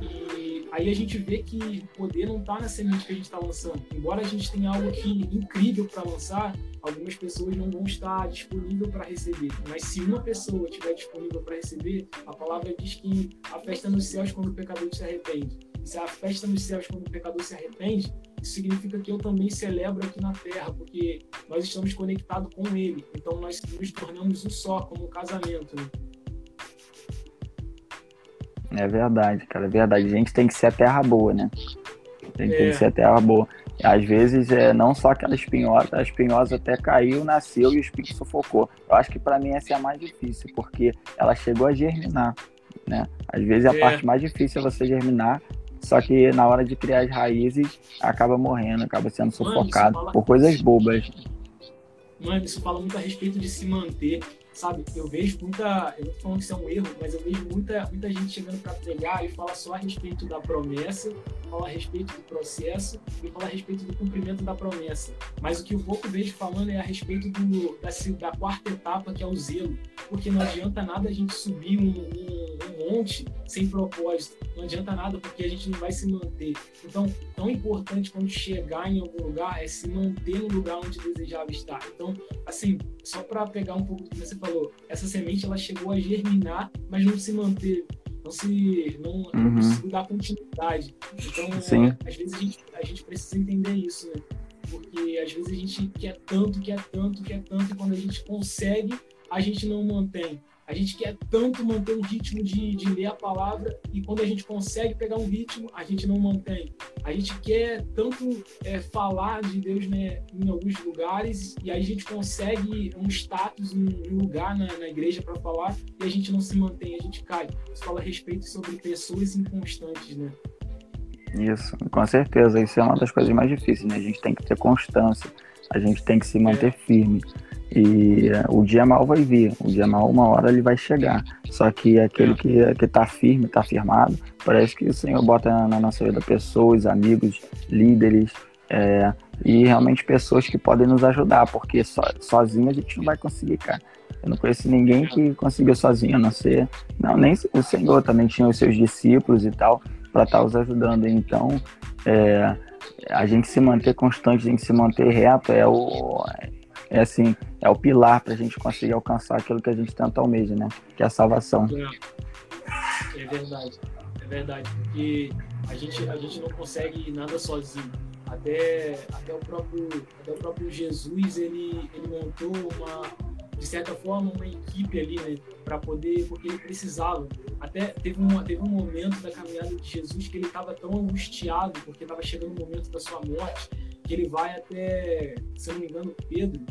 E aí a gente vê que o poder não está na semente que a gente está lançando. Embora a gente tenha algo que incrível para lançar, algumas pessoas não vão estar disponíveis para receber. Mas se uma pessoa estiver disponível para receber, a palavra diz que a festa nos céus quando o pecador se arrepende. E se a festa nos céus quando o pecador se arrepende, isso significa que eu também celebro aqui na terra, porque nós estamos conectados com Ele. Então nós nos tornamos um só, como um casamento. Né? É verdade, cara, é verdade. A gente tem que ser a terra boa, né? Tem, é. que ser a terra boa. Às vezes, é não só aquela espinhosa, a espinhosa até caiu, nasceu e o espinho sufocou. Eu acho que para mim essa é a mais difícil, porque ela chegou a germinar, né? Às vezes a é. parte mais difícil é você germinar, só que na hora de criar as raízes, acaba morrendo, acaba sendo sufocado Mano, fala... por coisas bobas. Mano, isso fala muito a respeito de se manter sabe? Eu vejo muita, eu não tô falando que isso é um erro, mas eu vejo muita, muita gente chegando para pregar e fala só a respeito da promessa, fala a respeito do processo e fala a respeito do cumprimento da promessa. Mas o que eu pouco vejo falando é a respeito do, da, da quarta etapa, que é o zelo. Porque não adianta nada a gente subir um, um, um monte sem propósito. Não adianta nada porque a gente não vai se manter. Então, tão importante quando chegar em algum lugar é se manter no lugar onde desejava estar. Então, assim, só para pegar um pouco do que você falou, essa semente ela chegou a germinar, mas não se manteve, não se não, uhum. não conseguiu dar continuidade. Então, é, às vezes a gente, a gente precisa entender isso, né? Porque às vezes a gente quer tanto, quer tanto, quer tanto, e quando a gente consegue, a gente não mantém. A gente quer tanto manter um ritmo de, de ler a palavra e quando a gente consegue pegar um ritmo, a gente não mantém. a gente quer tanto é, falar de Deus né, em alguns lugares e aí a gente consegue um status, um lugar na, na igreja para falar e a gente não se mantém, a gente cai. Você fala a respeito sobre pessoas inconstantes, né? Isso, com certeza. Isso é uma das coisas mais difíceis, né? A gente tem que ter constância, a gente tem que se manter firme. E uh, o dia mal vai vir, o dia mal, uma hora ele vai chegar. Só que aquele que, que tá firme, tá firmado, parece que o Senhor bota na nossa vida pessoas, amigos, líderes, é, e realmente pessoas que podem nos ajudar, porque so, sozinho a gente não vai conseguir, cara. Eu não conheço ninguém que conseguiu sozinho, a não ser. Não, nem o Senhor também tinha os seus discípulos e tal, para estar tá os ajudando. Então, é, a gente se manter constante, a gente se manter reto é o. É assim, é o pilar para a gente conseguir alcançar aquilo que a gente tanto almeja, né? Que é a salvação. É, é verdade, é verdade. Porque a gente, a gente não consegue nada sozinho. Até, até, o próprio, até o próprio Jesus, ele, ele montou uma, de certa forma, uma equipe ali, né? Para poder, porque ele precisava. Até teve um, teve um momento da caminhada de Jesus que ele estava tão angustiado, porque estava chegando o momento da sua morte, que ele vai até, se não me engano, Pedro,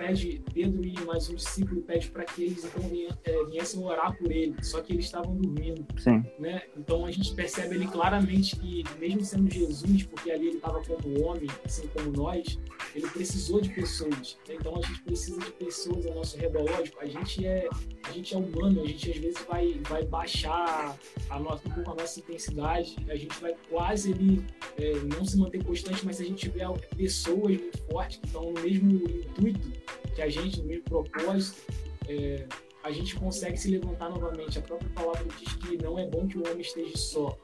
pede, Pedro e mais um discípulo pede para que eles então é, viessem orar por ele, só que eles estavam dormindo. Sim. Né? Então a gente percebe ali claramente que, mesmo sendo Jesus, porque ali ele estava como homem, assim como nós, ele precisou de pessoas. Né? Então a gente precisa de pessoas ao nosso redor. Lógico, a gente é, a gente é humano, a gente às vezes vai, vai baixar a nossa, um pouco a nossa intensidade, a gente vai quase ali é, não se manter constante, mas se a gente tiver pessoas muito fortes que estão no mesmo intuito, que a gente, no mesmo propósito, é, a gente consegue se levantar novamente. A própria palavra diz que não é bom que o homem esteja só,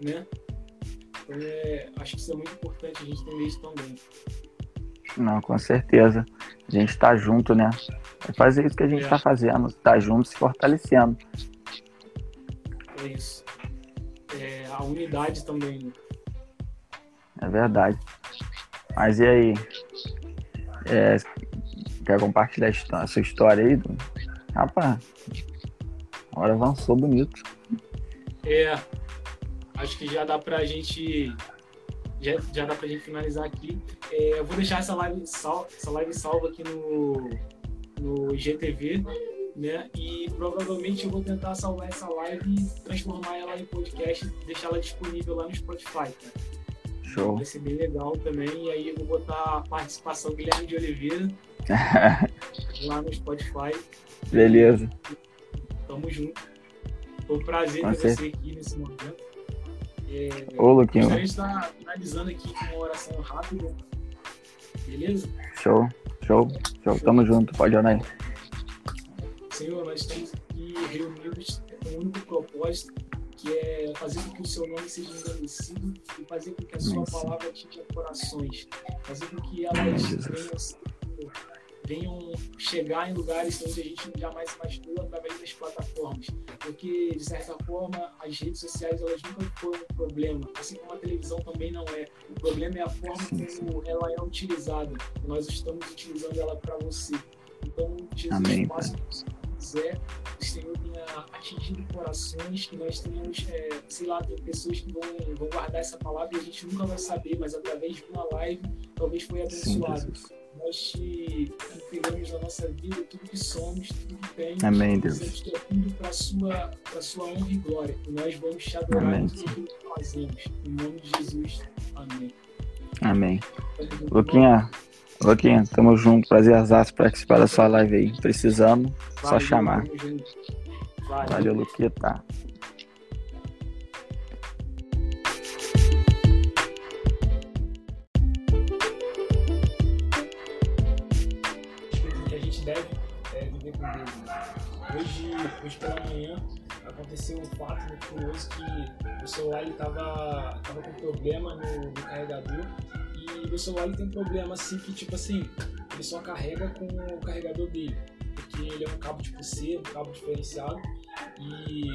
né? Então, é, acho que isso é muito importante a gente entender isso também. Não, com certeza. A gente está junto, né? É fazer isso que a gente está é. fazendo, tá junto, se fortalecendo. É isso. É, a unidade também. Né? É verdade. Mas e aí? É, Quer compartilhar a sua história aí? Rapaz, agora avançou bonito. É, acho que já dá pra gente. Já, já dá pra gente finalizar aqui. É, eu vou deixar essa live, sal, essa live salva aqui no, no IGTV, né? E provavelmente eu vou tentar salvar essa live e transformar ela em podcast e deixar ela disponível lá no Spotify, tá? Show. Vai ser bem legal também. E aí eu vou botar a participação do Guilherme de Oliveira lá no Spotify. Beleza. Tamo junto. Foi um prazer ter você aqui nesse momento. É, Ô, Luquinho. Gostaria de estar finalizando aqui com uma oração rápida. Beleza? Show, show, show. Tamo junto. Pode orar aí. Senhor, nós estamos aqui reunidos com um único propósito, que é fazer com que o seu nome seja engrandecido e fazer com que a sua Isso. palavra atinja corações. Fazer com que elas venham venham chegar em lugares onde a gente jamais imaginou através das plataformas. Porque, de certa forma, as redes sociais elas nunca foram um problema, assim como a televisão também não é. O problema é a forma como ela é utilizada. Nós estamos utilizando ela para você. Então, Jesus, Amém, faça o que quiser, o Senhor tenha atingido corações, que nós tenhamos, é, sei lá, tem pessoas que vão, vão guardar essa palavra e a gente nunca vai saber, mas através de uma live, talvez foi abençoado. Sim, nós te entregamos na nossa vida tudo que somos, tudo que temos. Amém, Deus. tudo para a sua, sua honra e glória. E nós vamos te adorar Amém. em tudo que fazemos. Em nome de Jesus. Amém. Amém. Luquinha, Luquinha, tamo junto. Prazer Prazerzaço participar da sua live aí. Precisamos, Valeu, só chamar. Valeu, Valeu Luquita. Hoje, pela manhã aconteceu um fato muito curioso que o celular estava tava com problema no, no carregador e o celular ele tem um problema assim que tipo assim ele só carrega com o carregador dele porque ele é um cabo tipo C, um cabo diferenciado e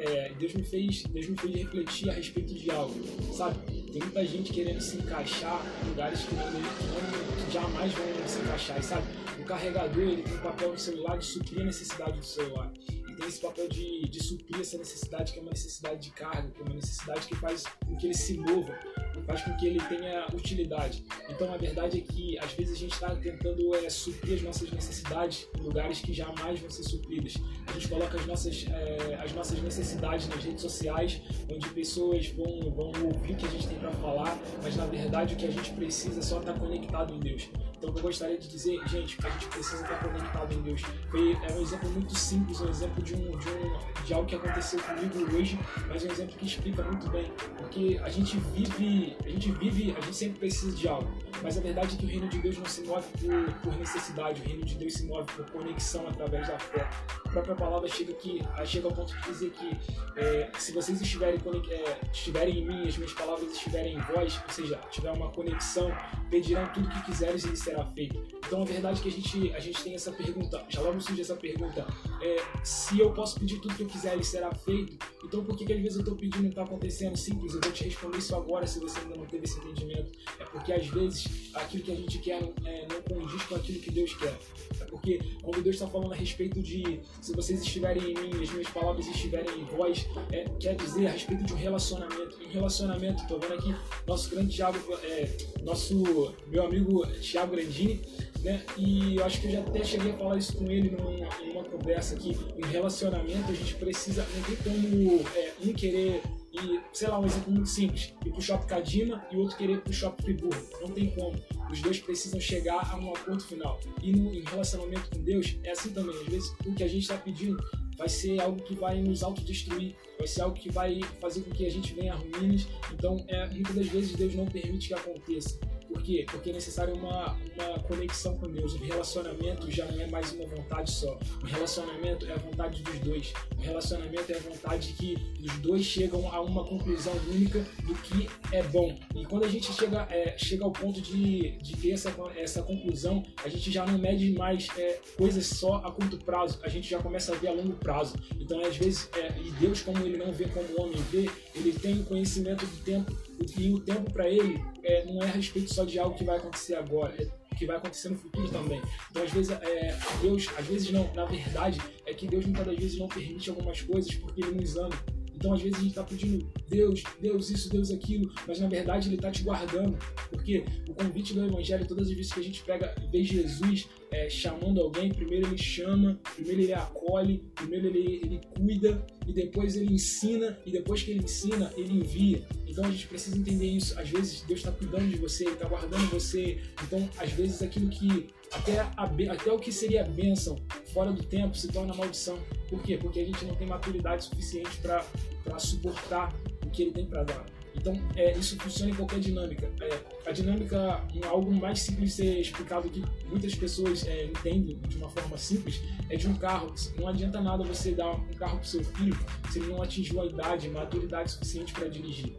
é, Deus me fez Deus me fez refletir a respeito de algo, sabe? Tem muita gente querendo se encaixar em lugares que, não, que jamais vão se encaixar, sabe? O carregador ele tem o papel do celular de suprir a necessidade do celular. Tem esse papel de, de suprir essa necessidade que é uma necessidade de carga, que é uma necessidade que faz com que ele se mova faz com que ele tenha utilidade. Então a verdade é que às vezes a gente está tentando é, suprir as nossas necessidades em lugares que jamais vão ser supridas. A gente coloca as nossas, é, as nossas necessidades nas redes sociais, onde pessoas vão, vão ouvir o que a gente tem para falar, mas na verdade o que a gente precisa é só estar tá conectado em Deus. Então eu gostaria de dizer, gente, que a gente precisa estar tá conectado em Deus. Foi, é um exemplo muito simples, um exemplo de, um, de, um, de algo que aconteceu comigo hoje, mas é um exemplo que explica muito bem, porque a gente vive, a gente vive, a gente sempre precisa de algo, mas a verdade é que o reino de Deus não se move por, por necessidade, o reino de Deus se move por conexão através da fé. A própria palavra chega aqui, chega ao ponto de dizer que é, se vocês estiverem, é, estiverem em mim, as minhas palavras estiverem em vós, ou seja, tiver uma conexão, pedirão tudo que quiseres e lhes será feito. Então a verdade é que a gente, a gente tem essa pergunta, já logo surge essa pergunta, é, se eu posso pedir tudo que eu quiser, ele será feito, então por que, que às vezes eu estou pedindo e não está acontecendo? Simples, eu vou te responder isso agora se você ainda não teve esse entendimento. É porque às vezes aquilo que a gente quer não, é, não condiz com aquilo que Deus quer. É porque quando Deus está falando a respeito de se vocês estiverem em mim, as minhas palavras estiverem em vós, é, quer dizer a respeito de um relacionamento. Um relacionamento, estou vendo aqui nosso grande Thiago, é, nosso meu amigo Thiago Grandini, né? E eu acho que eu já até cheguei a falar isso com ele numa, numa conversa aqui. Em relacionamento, a gente precisa, não tem como é, um querer e, sei lá, um exemplo muito simples, ir pro shopping Cadima e outro querer ir pro shopping Friburgo. Não tem como. Os dois precisam chegar a um acordo final. E no, em relacionamento com Deus, é assim também. Às vezes, o que a gente está pedindo vai ser algo que vai nos autodestruir, vai ser algo que vai fazer com que a gente venha a ruínas. Então, é, muitas das vezes, Deus não permite que aconteça. Por quê? Porque é necessário uma, uma conexão com Deus. O relacionamento já não é mais uma vontade só. O relacionamento é a vontade dos dois. O relacionamento é a vontade que os dois chegam a uma conclusão única do que é bom. E quando a gente chega, é, chega ao ponto de, de ter essa, essa conclusão, a gente já não mede mais é, coisas só a curto prazo. A gente já começa a ver a longo prazo. Então, às vezes, é, e Deus, como ele não vê como o homem vê, ele tem conhecimento do tempo e o tempo para ele é, não é a respeito só de algo que vai acontecer agora, é que vai acontecer no futuro também. Então, às vezes, é, Deus, às vezes não, na verdade, é que Deus muitas das vezes não permite algumas coisas porque Ele nos ama. Então, às vezes, a gente está pedindo Deus, Deus isso, Deus aquilo, mas na verdade Ele está te guardando. Porque o convite do Evangelho, todas as vezes que a gente pega, vê Jesus é, chamando alguém, primeiro Ele chama, primeiro Ele acolhe, primeiro Ele, ele cuida, e depois Ele ensina, e depois que Ele ensina, Ele envia. Então, a gente precisa entender isso. Às vezes, Deus está cuidando de você, está guardando você. Então, às vezes, aquilo que até, a, até o que seria bênção fora do tempo se torna maldição. Por quê? Porque a gente não tem maturidade suficiente para suportar o que ele tem para dar. Então, é, isso funciona em qualquer dinâmica. É, a dinâmica, algo mais simples de ser explicado que muitas pessoas é, entendem de uma forma simples, é de um carro. Não adianta nada você dar um carro para seu filho se ele não atingiu a idade, maturidade suficiente para dirigir.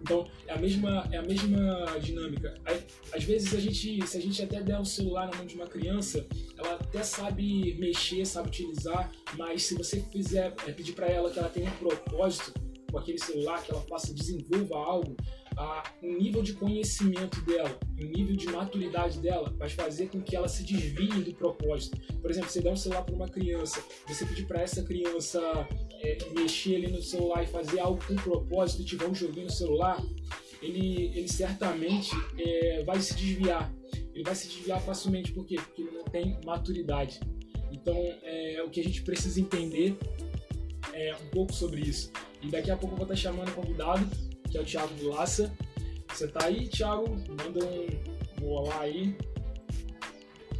Então, é a mesma, é a mesma dinâmica. Às vezes, a gente, se a gente até der um celular na mão de uma criança, ela até sabe mexer, sabe utilizar, mas se você fizer, é, pedir para ela que ela tenha um propósito com aquele celular, que ela faça, desenvolva algo, a, o nível de conhecimento dela, o nível de maturidade dela vai fazer com que ela se desvie do propósito. Por exemplo, você der um celular para uma criança, você pedir para essa criança é, mexer ali no celular e fazer algo com propósito e tiver um joguinho no celular, ele, ele certamente é, vai se desviar. Ele vai se desviar facilmente, por quê? Porque ele não tem maturidade. Então, é, o que a gente precisa entender é um pouco sobre isso. E daqui a pouco eu vou estar chamando o convidado que é o Thiago Vilaça. Você tá aí, Thiago? Manda um, um olá aí.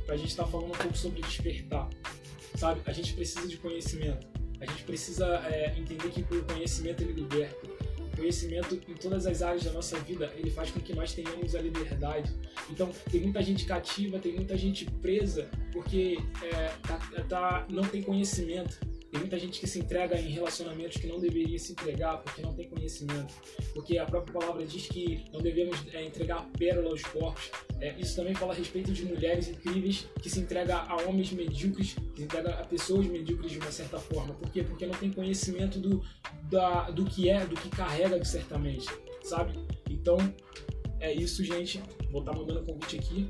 Pra gente estar tá falando um pouco sobre despertar. Sabe? A gente precisa de conhecimento. A gente precisa é, entender que o conhecimento ele liberta. O conhecimento em todas as áreas da nossa vida ele faz com que nós tenhamos a liberdade. Então tem muita gente cativa, tem muita gente presa porque é, tá, tá, não tem conhecimento tem muita gente que se entrega em relacionamentos que não deveria se entregar porque não tem conhecimento. Porque a própria palavra diz que não devemos é, entregar pérola aos porcos. É, isso também fala a respeito de mulheres incríveis que se entregam a homens medíocres, que se entregam a pessoas medíocres de uma certa forma. Por quê? Porque não tem conhecimento do, da, do que é, do que carrega certamente, sabe? Então, é isso, gente. Vou estar mandando um convite aqui.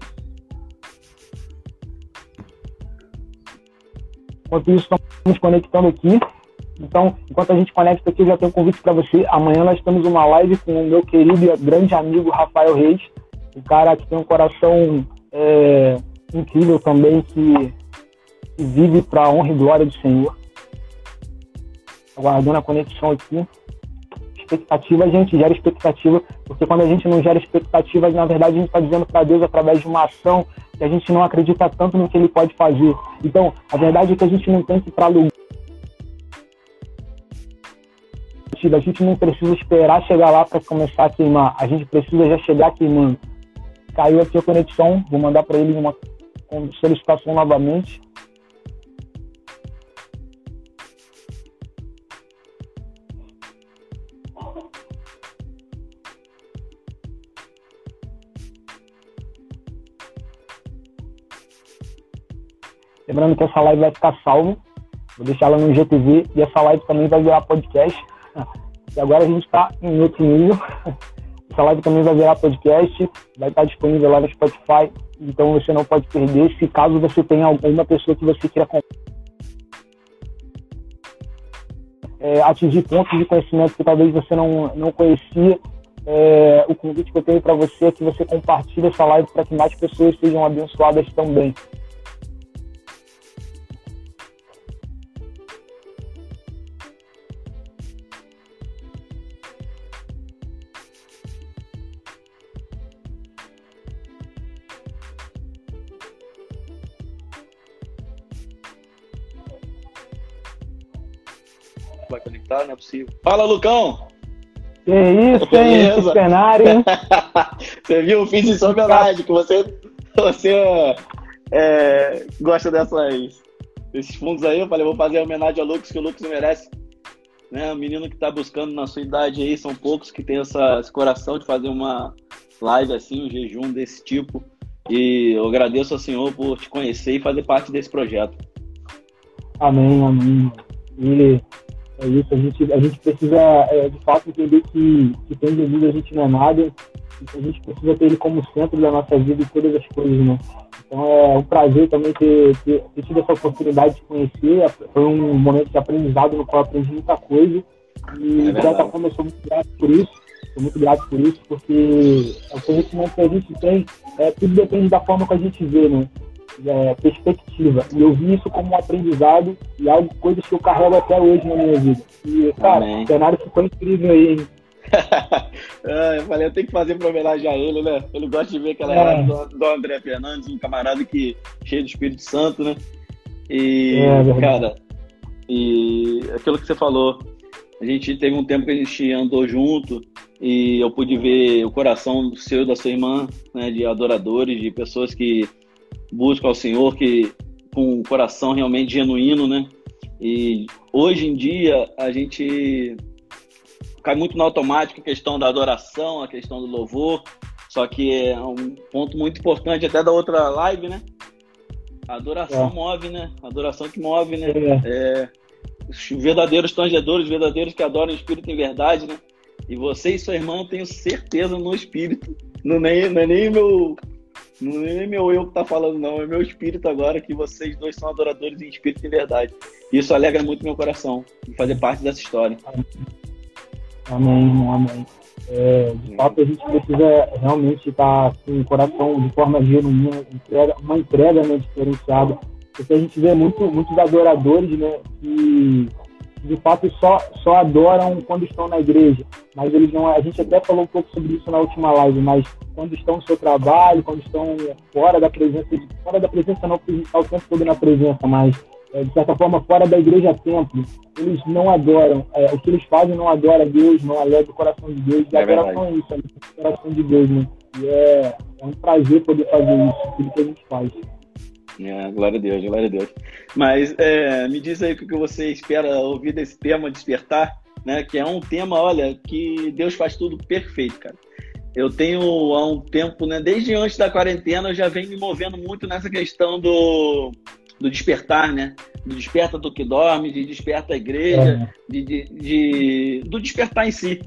Enquanto isso, estamos conectando aqui. Então, enquanto a gente conecta aqui, eu já tenho um convite para você. Amanhã nós temos uma live com o meu querido e grande amigo Rafael Reis, um cara que tem um coração é, incrível também, que, que vive para a honra e glória do Senhor. Aguardando a conexão aqui. Expectativa, a gente gera expectativa, porque quando a gente não gera expectativa, na verdade a gente está dizendo para Deus através de uma ação que a gente não acredita tanto no que Ele pode fazer. Então, a verdade é que a gente não tem que ir para lugar a gente não precisa esperar chegar lá para começar a queimar, a gente precisa já chegar queimando. Caiu aqui a conexão, vou mandar para ele uma solicitação novamente. Lembrando que essa live vai ficar salva. Vou deixar ela no GTV e essa live também vai virar podcast. E agora a gente está em outro nível. Essa live também vai virar podcast, vai estar disponível lá no Spotify, então você não pode perder. Se caso você tenha alguma pessoa que você queira é, atingir pontos de conhecimento que talvez você não, não conhecia, é, o convite que eu tenho para você é que você compartilhe essa live para que mais pessoas sejam abençoadas também. Não é possível. Fala, Lucão! Que isso, hein? Que cenário, hein? você viu? Eu fiz isso homenagem, que você, você é, gosta dessas, desses fundos aí. Eu falei, vou fazer homenagem ao Lucas, que o Lucas merece. Né? O menino que está buscando na sua idade aí, são poucos que tem essa, esse coração de fazer uma live assim, um jejum desse tipo. E eu agradeço ao Senhor por te conhecer e fazer parte desse projeto. Amém, amém. E é isso, a gente, a gente precisa é, de fato entender que, que tem Jesus a gente não é nada, a gente precisa ter ele como centro da nossa vida e todas as coisas, né? Então é um prazer também ter, ter, ter tido essa oportunidade de conhecer, foi um momento de aprendizado no qual eu aprendi muita coisa, e é de certa forma eu sou muito grato por isso, sou muito grato por isso, porque o conhecimento que a gente tem, é, tudo depende da forma que a gente vê, né? É, perspectiva. E eu vi isso como um aprendizado e algo, coisas que eu carrego até hoje na minha vida. E, cara, Amém. o cenário ficou incrível aí, hein? ah, eu falei, eu tenho que fazer pra homenagear ele, né? Ele gosta de ver aquela é. do, do André Fernandes, um camarada que cheio do Espírito Santo, né? E, é, cara, e aquilo que você falou, a gente teve um tempo que a gente andou junto e eu pude ver o coração do seu e da sua irmã, né? De adoradores, de pessoas que busca ao Senhor que com o coração realmente genuíno, né? E hoje em dia a gente cai muito no automático a questão da adoração, a questão do louvor, só que é um ponto muito importante até da outra live, né? A adoração é. move, né? A adoração que move, né? É. É, os verdadeiros tangedores, verdadeiros que adoram o Espírito em verdade, né? E você e sua irmã, tenho certeza no Espírito. Não, nem, não é nem meu não é meu eu que tá falando, não. É meu espírito agora que vocês dois são adoradores em espírito e verdade. Isso alegra muito meu coração de fazer parte dessa história. Amém, amém. É, de fato, a gente precisa realmente estar com o coração de forma genuína, entrega, uma entrega né, diferenciada. Porque a gente vê muito, muitos adoradores né, que de fato só, só adoram quando estão na igreja, mas eles não. A gente até falou um pouco sobre isso na última live, mas quando estão no seu trabalho, quando estão fora da presença, fora da presença não, porque está o tempo todo na presença, mas é, de certa forma fora da igreja templo, eles não adoram. É, o que eles fazem não adora Deus, não alegra o coração de Deus. E é adoração é isso, é o coração de Deus, né? E é, é um prazer poder fazer isso, tudo que a gente faz. É, glória a Deus, glória a Deus. Mas é, me diz aí o que você espera ouvir desse tema despertar, né? Que é um tema, olha, que Deus faz tudo perfeito, cara. Eu tenho há um tempo, né? Desde antes da quarentena, eu já venho me movendo muito nessa questão do, do despertar, né? Do desperta do que dorme, de desperta a igreja, é. de, de, de, do despertar em si.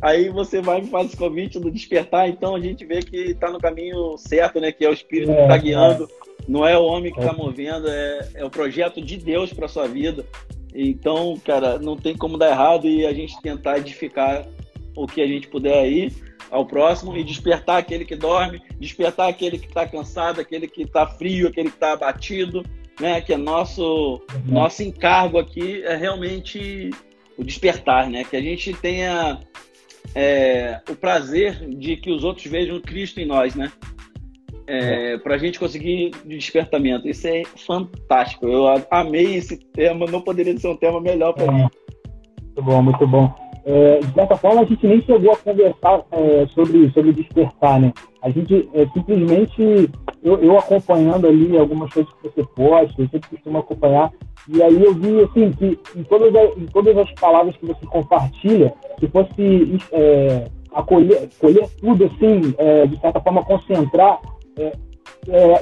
Aí você vai e faz esse convite do despertar, então a gente vê que está no caminho certo, né? Que é o Espírito é, que está guiando. É não é o homem que está movendo, é, é o projeto de Deus para sua vida. Então, cara, não tem como dar errado e a gente tentar edificar o que a gente puder aí ao próximo e despertar aquele que dorme, despertar aquele que está cansado, aquele que está frio, aquele que está abatido, né? Que é nosso uhum. nosso encargo aqui é realmente o despertar, né? Que a gente tenha é, o prazer de que os outros vejam Cristo em nós, né? É, para a gente conseguir despertamento. Isso é fantástico. Eu amei esse tema, não poderia ser um tema melhor para é. mim. Muito bom, muito bom. É, de certa forma, a gente nem chegou a conversar é, sobre, sobre despertar, né? A gente é, simplesmente, eu, eu, acompanhando ali algumas coisas que você posta, eu sempre costumo acompanhar, e aí eu vi, assim, que em todas as, em todas as palavras que você compartilha, se fosse é, acolher, acolher tudo, assim, é, de certa forma, concentrar, é,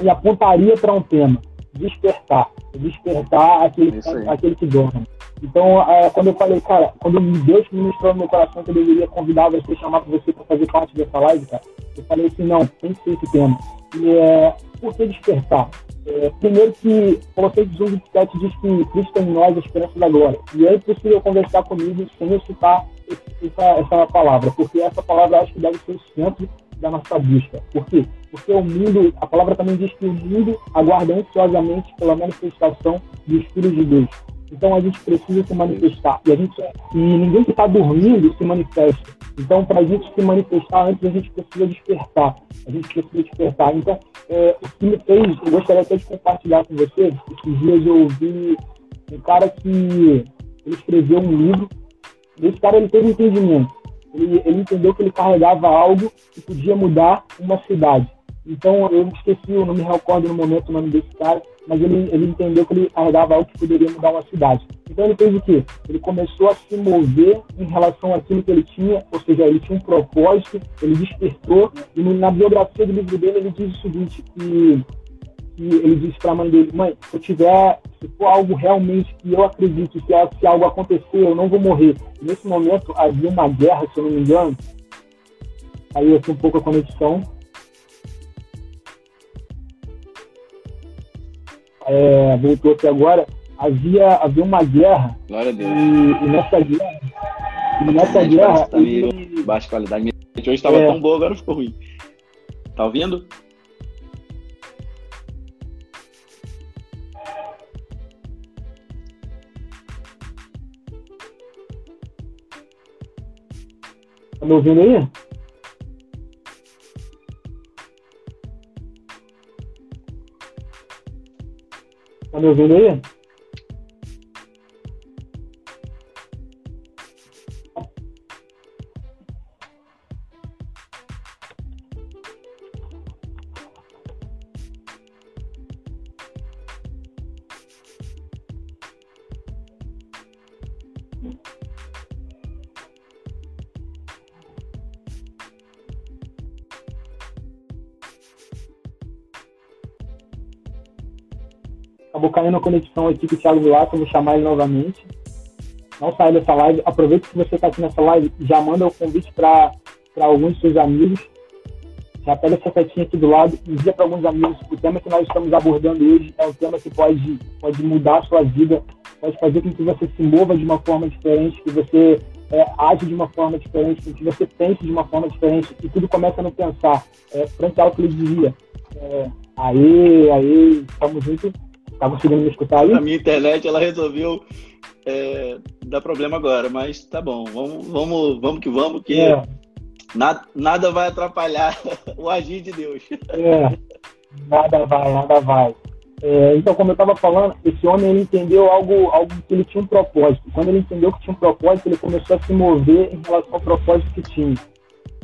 e apontaria para um tema, despertar. Despertar aquele, aquele que dorme. Então, é, quando eu falei, cara, quando Deus ministrou no meu coração que eu deveria convidar você, chamar você para fazer parte dessa live, cara, eu falei assim, não, tem que ser esse tema. E é, por que despertar? É, primeiro que Colossenses 1, 27 diz que Cristo é em nós a esperança da glória. E é impossível conversar comigo sem citar essa, essa palavra, porque essa palavra acho que deve ser o centro da nossa busca. Por quê? Porque o mundo, a palavra também diz que o mundo aguarda ansiosamente pela manifestação do Espírito de Deus. Então a gente precisa se manifestar. E, a gente, e ninguém que está dormindo se manifesta. Então, para a gente se manifestar antes, a gente precisa despertar. A gente precisa despertar. Então, é, o que me fez, eu gostaria até de compartilhar com você. Esses dias eu ouvi um cara que ele escreveu um livro. Esse cara ele teve entendimento. Ele, ele entendeu que ele carregava algo que podia mudar uma cidade. Então, eu esqueci, eu não me recordo no momento o nome desse cara, mas ele, ele entendeu que ele carregava algo que poderia mudar uma cidade. Então, ele fez o quê? Ele começou a se mover em relação àquilo que ele tinha, ou seja, ele tinha um propósito, ele despertou, e na biografia do livro dele, ele diz o seguinte, que, que ele disse para a mãe dele, mãe, se eu tiver, se for algo realmente que eu acredito, se, se algo acontecer, eu não vou morrer. Nesse momento, havia uma guerra, se eu não me engano, aí aqui um pouco a conexão, é, voltou aqui agora, havia, havia uma guerra. Glória a Deus. E, e nessa guerra. E nessa guerra. Tá e... Baixa qualidade. Hoje estava é. tão boa, agora ficou ruim. Tá ouvindo? Me ouvindo aí? Tá me ouvindo aí? Caindo a conexão aqui com o Thiago Vilato, vou chamar ele novamente. Não sai dessa live. Aproveita que você está aqui nessa live, já manda o convite para alguns seus amigos. Já pega essa setinha aqui do lado e envia para alguns amigos. O tema que nós estamos abordando hoje é um tema que pode, pode mudar a sua vida, pode fazer com que você se mova de uma forma diferente, que você é, age de uma forma diferente, que você pense de uma forma diferente, e tudo começa no pensar. É, Frank ele dizia, é, aê, aê, estamos juntos, Tá conseguindo me escutar aí? A minha internet, ela resolveu é, dar problema agora, mas tá bom. Vamos, vamos, vamos que vamos, que é. nada, nada vai atrapalhar o agir de Deus. É, nada vai, nada vai. É, então, como eu estava falando, esse homem ele entendeu algo, algo que ele tinha um propósito. Quando ele entendeu que tinha um propósito, ele começou a se mover em relação ao propósito que tinha.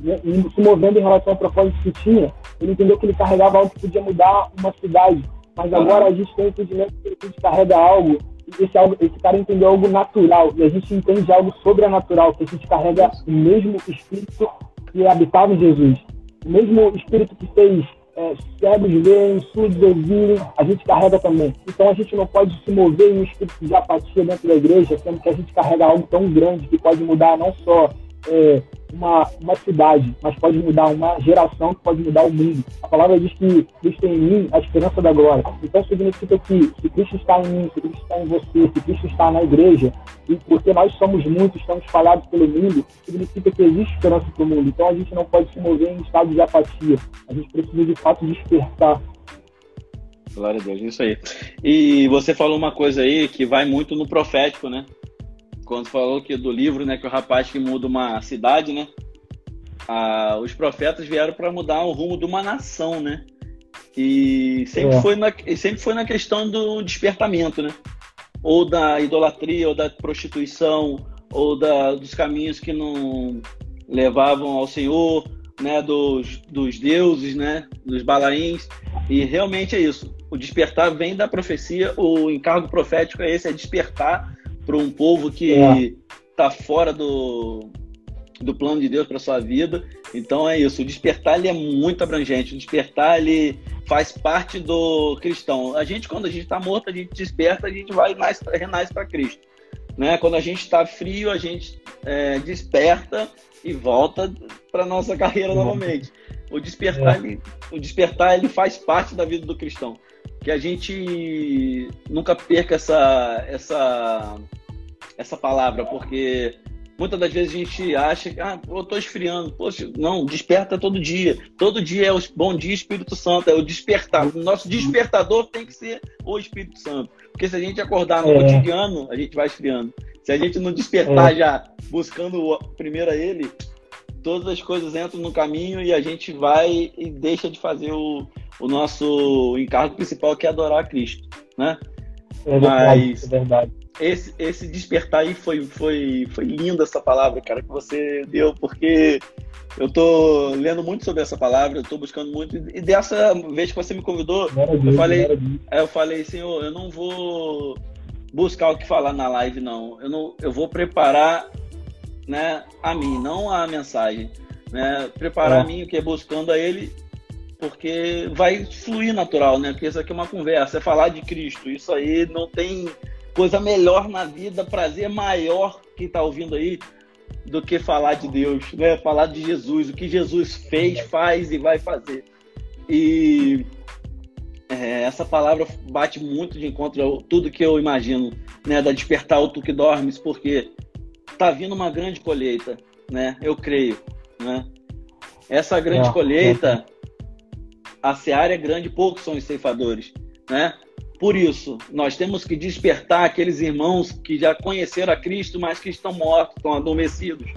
E, se movendo em relação ao propósito que tinha, ele entendeu que ele carregava algo que podia mudar uma cidade, mas agora a gente tem o entendimento que a gente carrega algo, esse, algo, esse cara entendeu algo natural, e a gente entende algo sobrenatural, que a gente carrega o mesmo Espírito que habitava em Jesus. O mesmo Espírito que fez é, cegos verem, surdos ouvirem, a gente carrega também. Então a gente não pode se mover em um espírito de apatia dentro da igreja, sendo que a gente carrega algo tão grande que pode mudar não só é, uma, uma cidade, mas pode mudar uma geração, que pode mudar o mundo. A palavra diz que Cristo em mim, a esperança da glória. Então significa que se Cristo está em mim, se Cristo está em você, se Cristo está na igreja, e porque nós somos muitos, estamos espalhados pelo mundo, significa que existe esperança para o mundo. Então a gente não pode se mover em estado de apatia. A gente precisa de fato despertar. Glória a Deus, isso aí. E você falou uma coisa aí que vai muito no profético, né? Quando falou que do livro, né, que o rapaz que muda uma cidade, né, ah, os profetas vieram para mudar o rumo de uma nação, né? E sempre, é. foi na, sempre foi na questão do despertamento, né? Ou da idolatria, ou da prostituição, ou da, dos caminhos que não levavam ao Senhor, né? Dos, dos deuses, né? Dos balaíns. E realmente é isso. O despertar vem da profecia, o encargo profético é esse, é despertar para um povo que está é. fora do, do plano de Deus para sua vida. Então é isso. O despertar ele é muito abrangente. O despertar ele faz parte do cristão. A gente quando a gente está morto a gente desperta, a gente vai nasce, renasce para Cristo. Né? Quando a gente está frio a gente é, desperta e volta para nossa carreira novamente. O despertar, é. ele, o despertar ele faz parte da vida do cristão. Que a gente nunca perca essa essa essa palavra, porque muitas das vezes a gente acha que, ah, eu tô esfriando. Poxa, não, desperta todo dia. Todo dia é o bom dia Espírito Santo, é o despertar. O nosso despertador tem que ser o Espírito Santo. Porque se a gente acordar no é. cotidiano, a gente vai esfriando. Se a gente não despertar é. já buscando primeiro a ele, todas as coisas entram no caminho e a gente vai e deixa de fazer o, o nosso encargo principal, que é adorar a Cristo, né? É verdade, Mas, é verdade esse, esse despertar aí foi, foi, foi lindo essa palavra, cara, que você deu, porque eu tô lendo muito sobre essa palavra, eu tô buscando muito, e dessa vez que você me convidou, eu falei, eu falei, senhor, eu não vou buscar o que falar na live, não. Eu, não, eu vou preparar né, a mim, não a mensagem. Né? Preparar é. a mim, o que é buscando a ele, porque vai fluir natural, né? Porque isso aqui é uma conversa, é falar de Cristo. Isso aí não tem coisa melhor na vida, prazer maior que está ouvindo aí do que falar de Deus, né? Falar de Jesus, o que Jesus fez, faz e vai fazer. E é, essa palavra bate muito de encontro a tudo que eu imagino, né? Da despertar o tu que dormes, porque tá vindo uma grande colheita, né? Eu creio, né? Essa grande é, colheita, é. A seara é grande, poucos são os ceifadores, né? Por isso, nós temos que despertar aqueles irmãos que já conheceram a Cristo, mas que estão mortos, estão adormecidos,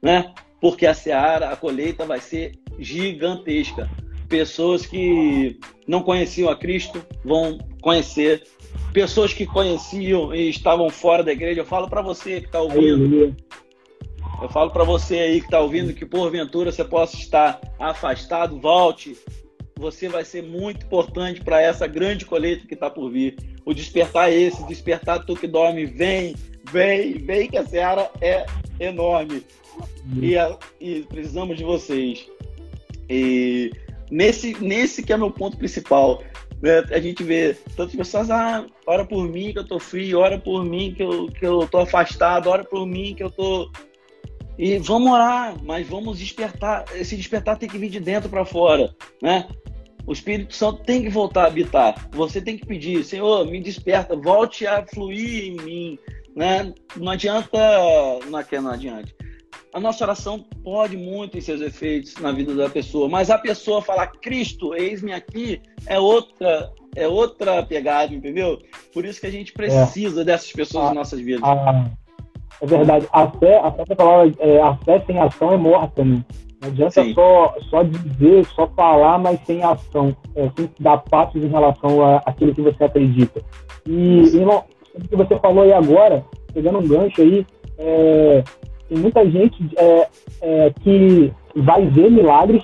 né? Porque a seara, a colheita vai ser gigantesca. Pessoas que não conheciam a Cristo vão conhecer. Pessoas que conheciam e estavam fora da igreja, eu falo para você que está ouvindo. Eu falo para você aí que está ouvindo que porventura você possa estar afastado, volte, você vai ser muito importante para essa grande colheita que está por vir. O despertar é esse, despertar tu que dorme, vem, vem, vem que a seara é enorme. E, a, e precisamos de vocês. E nesse, nesse que é meu ponto principal. Né? A gente vê tantas pessoas, ah, ora por mim que eu tô frio, ora por mim que eu, que eu tô afastado, ora por mim que eu tô e vamos orar, mas vamos despertar. Esse despertar tem que vir de dentro para fora, né? O Espírito Santo tem que voltar a habitar. Você tem que pedir, Senhor, me desperta, volte a fluir em mim. Né? Não adianta. Não, é não adianta. A nossa oração pode muito em seus efeitos na vida da pessoa, mas a pessoa falar Cristo, eis-me aqui, é outra, é outra pegada, entendeu? Por isso que a gente precisa é. dessas pessoas a, nas nossas vidas. A, é verdade. A fé, a fé, a palavra, é, a fé sem ação é morta, né? Não adianta só, só dizer, só falar, mas sem ação. É, sem dar passos em relação àquilo que você acredita. E, irmão, o que você falou aí agora, pegando um gancho aí, é, tem muita gente é, é, que vai ver milagres,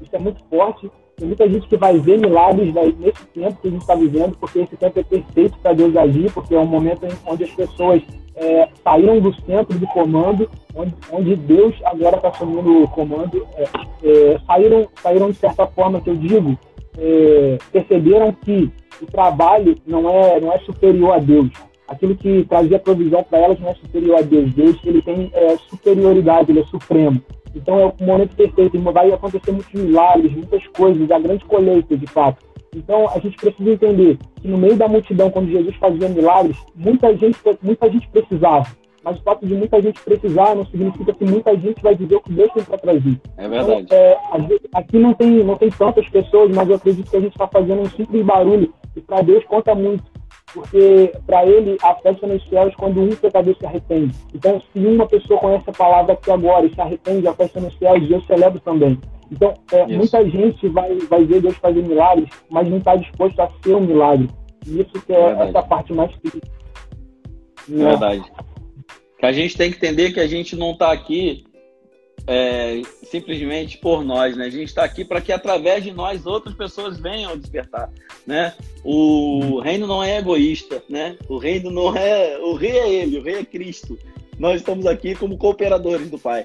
isso é muito forte. Tem muita gente que vai ver milagres nesse tempo que a gente está vivendo, porque esse tempo é perfeito para Deus agir, porque é um momento onde as pessoas é, saíram do centro do comando, onde, onde Deus agora está assumindo o comando, é, é, saíram, saíram de certa forma, que eu digo, é, perceberam que o trabalho não é, não é superior a Deus. Aquilo que trazia provisão para elas não é superior a Deus. Deus ele tem é, superioridade, ele é supremo. Então é o momento perfeito, vai acontecer muitos milagres, muitas coisas, a grande colheita, de fato. Então a gente precisa entender que no meio da multidão, quando Jesus fazia milagres, muita gente, muita gente precisava. Mas o fato de muita gente precisar não significa que muita gente vai dizer o que Deus tem para trazer. É verdade. Então, é, aqui não tem, não tem tantas pessoas, mas eu acredito que a gente está fazendo um simples barulho e para Deus conta muito porque para ele a festa nos céus quando um pecador se arrepende. Então, se uma pessoa conhece a palavra aqui agora e se arrepende, a festa nos céus, Deus celebra também. Então, é, muita gente vai, vai ver Deus fazer milagres, mas não está disposto a ser um milagre. E isso que é Verdade. essa parte mais triste. Verdade. Que a gente tem que entender que a gente não está aqui é, simplesmente por nós, né? A gente está aqui para que através de nós outras pessoas venham despertar, né? O reino não é egoísta, né? O reino não é, o rei é ele, o rei é Cristo. Nós estamos aqui como cooperadores do Pai.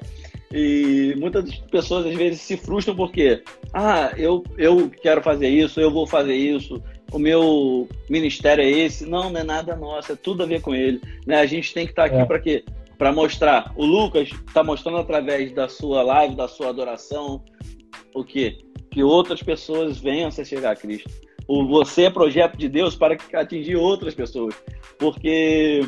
E muitas pessoas às vezes se frustram porque, ah, eu, eu quero fazer isso, eu vou fazer isso, o meu ministério é esse. Não, não é nada nosso, é tudo a ver com ele. Né? A gente tem que estar aqui é. para quê? Para mostrar. O Lucas está mostrando através da sua live, da sua adoração, o quê? Que outras pessoas venham a chegar a Cristo. O você é projeto de Deus para atingir outras pessoas, porque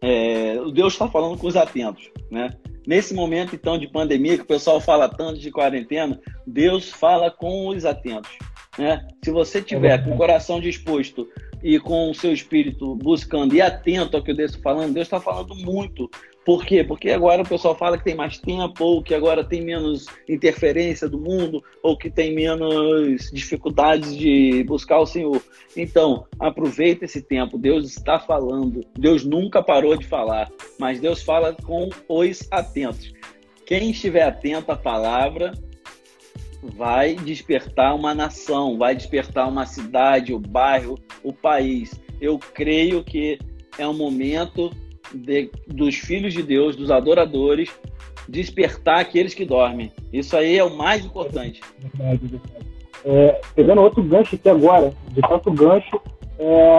é, Deus está falando com os atentos, né? Nesse momento então de pandemia que o pessoal fala tanto de quarentena, Deus fala com os atentos, né? Se você tiver com o coração disposto e com o seu espírito buscando e atento ao que Deus está falando, Deus está falando muito. Por quê? Porque agora o pessoal fala que tem mais tempo, ou que agora tem menos interferência do mundo, ou que tem menos dificuldades de buscar o Senhor. Então, aproveita esse tempo. Deus está falando. Deus nunca parou de falar, mas Deus fala com os atentos. Quem estiver atento à palavra vai despertar uma nação, vai despertar uma cidade, o bairro, o país. Eu creio que é um momento de, dos filhos de Deus, dos adoradores, despertar aqueles que dormem. Isso aí é o mais importante. É, pegando outro gancho aqui agora, de tanto gancho, é,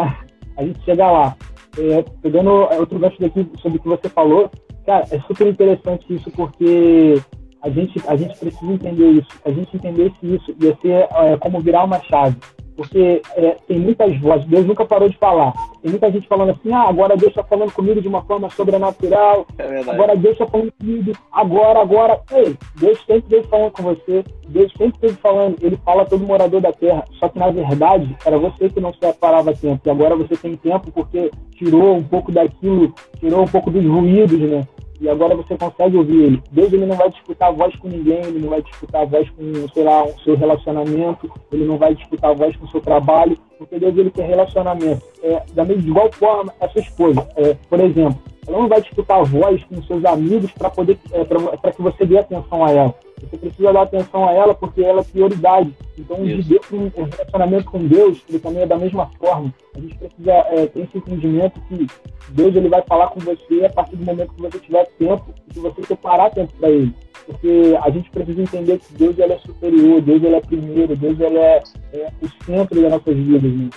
a gente chega lá. É, pegando outro gancho daqui sobre o que você falou, cara, é super interessante isso porque a gente, a gente precisa entender isso. A gente entendesse isso ia ser é, como virar uma chave. Porque é, tem muitas vozes, Deus nunca parou de falar. Tem muita gente falando assim, ah, agora Deus está falando comigo de uma forma sobrenatural, é agora Deus está falando comigo, agora, agora. Ei, Deus sempre esteve falando com você, Deus sempre esteve falando, Ele fala a todo morador da terra. Só que na verdade era você que não se separava tempo, e agora você tem tempo porque tirou um pouco daquilo, tirou um pouco dos ruídos, né? E agora você consegue ouvir ele. Deus ele não vai disputar a voz com ninguém, ele não vai disputar a voz com, sei lá, o seu relacionamento, ele não vai disputar a voz com o seu trabalho, porque Deus ele quer relacionamento. É, da mesma, igual forma, a sua esposa, é, por exemplo, ela não vai disputar a voz com seus amigos para poder é, para que você dê atenção a ela. Você precisa dar atenção a ela porque ela é prioridade. Então, um relacionamento com Deus, ele também é da mesma forma. A gente precisa é, ter esse entendimento que Deus ele vai falar com você a partir do momento que você tiver tempo e que você separar tempo para Ele. Porque a gente precisa entender que Deus ele é superior, Deus ele é primeiro, Deus ele é, é o centro das nossas vidas. Né?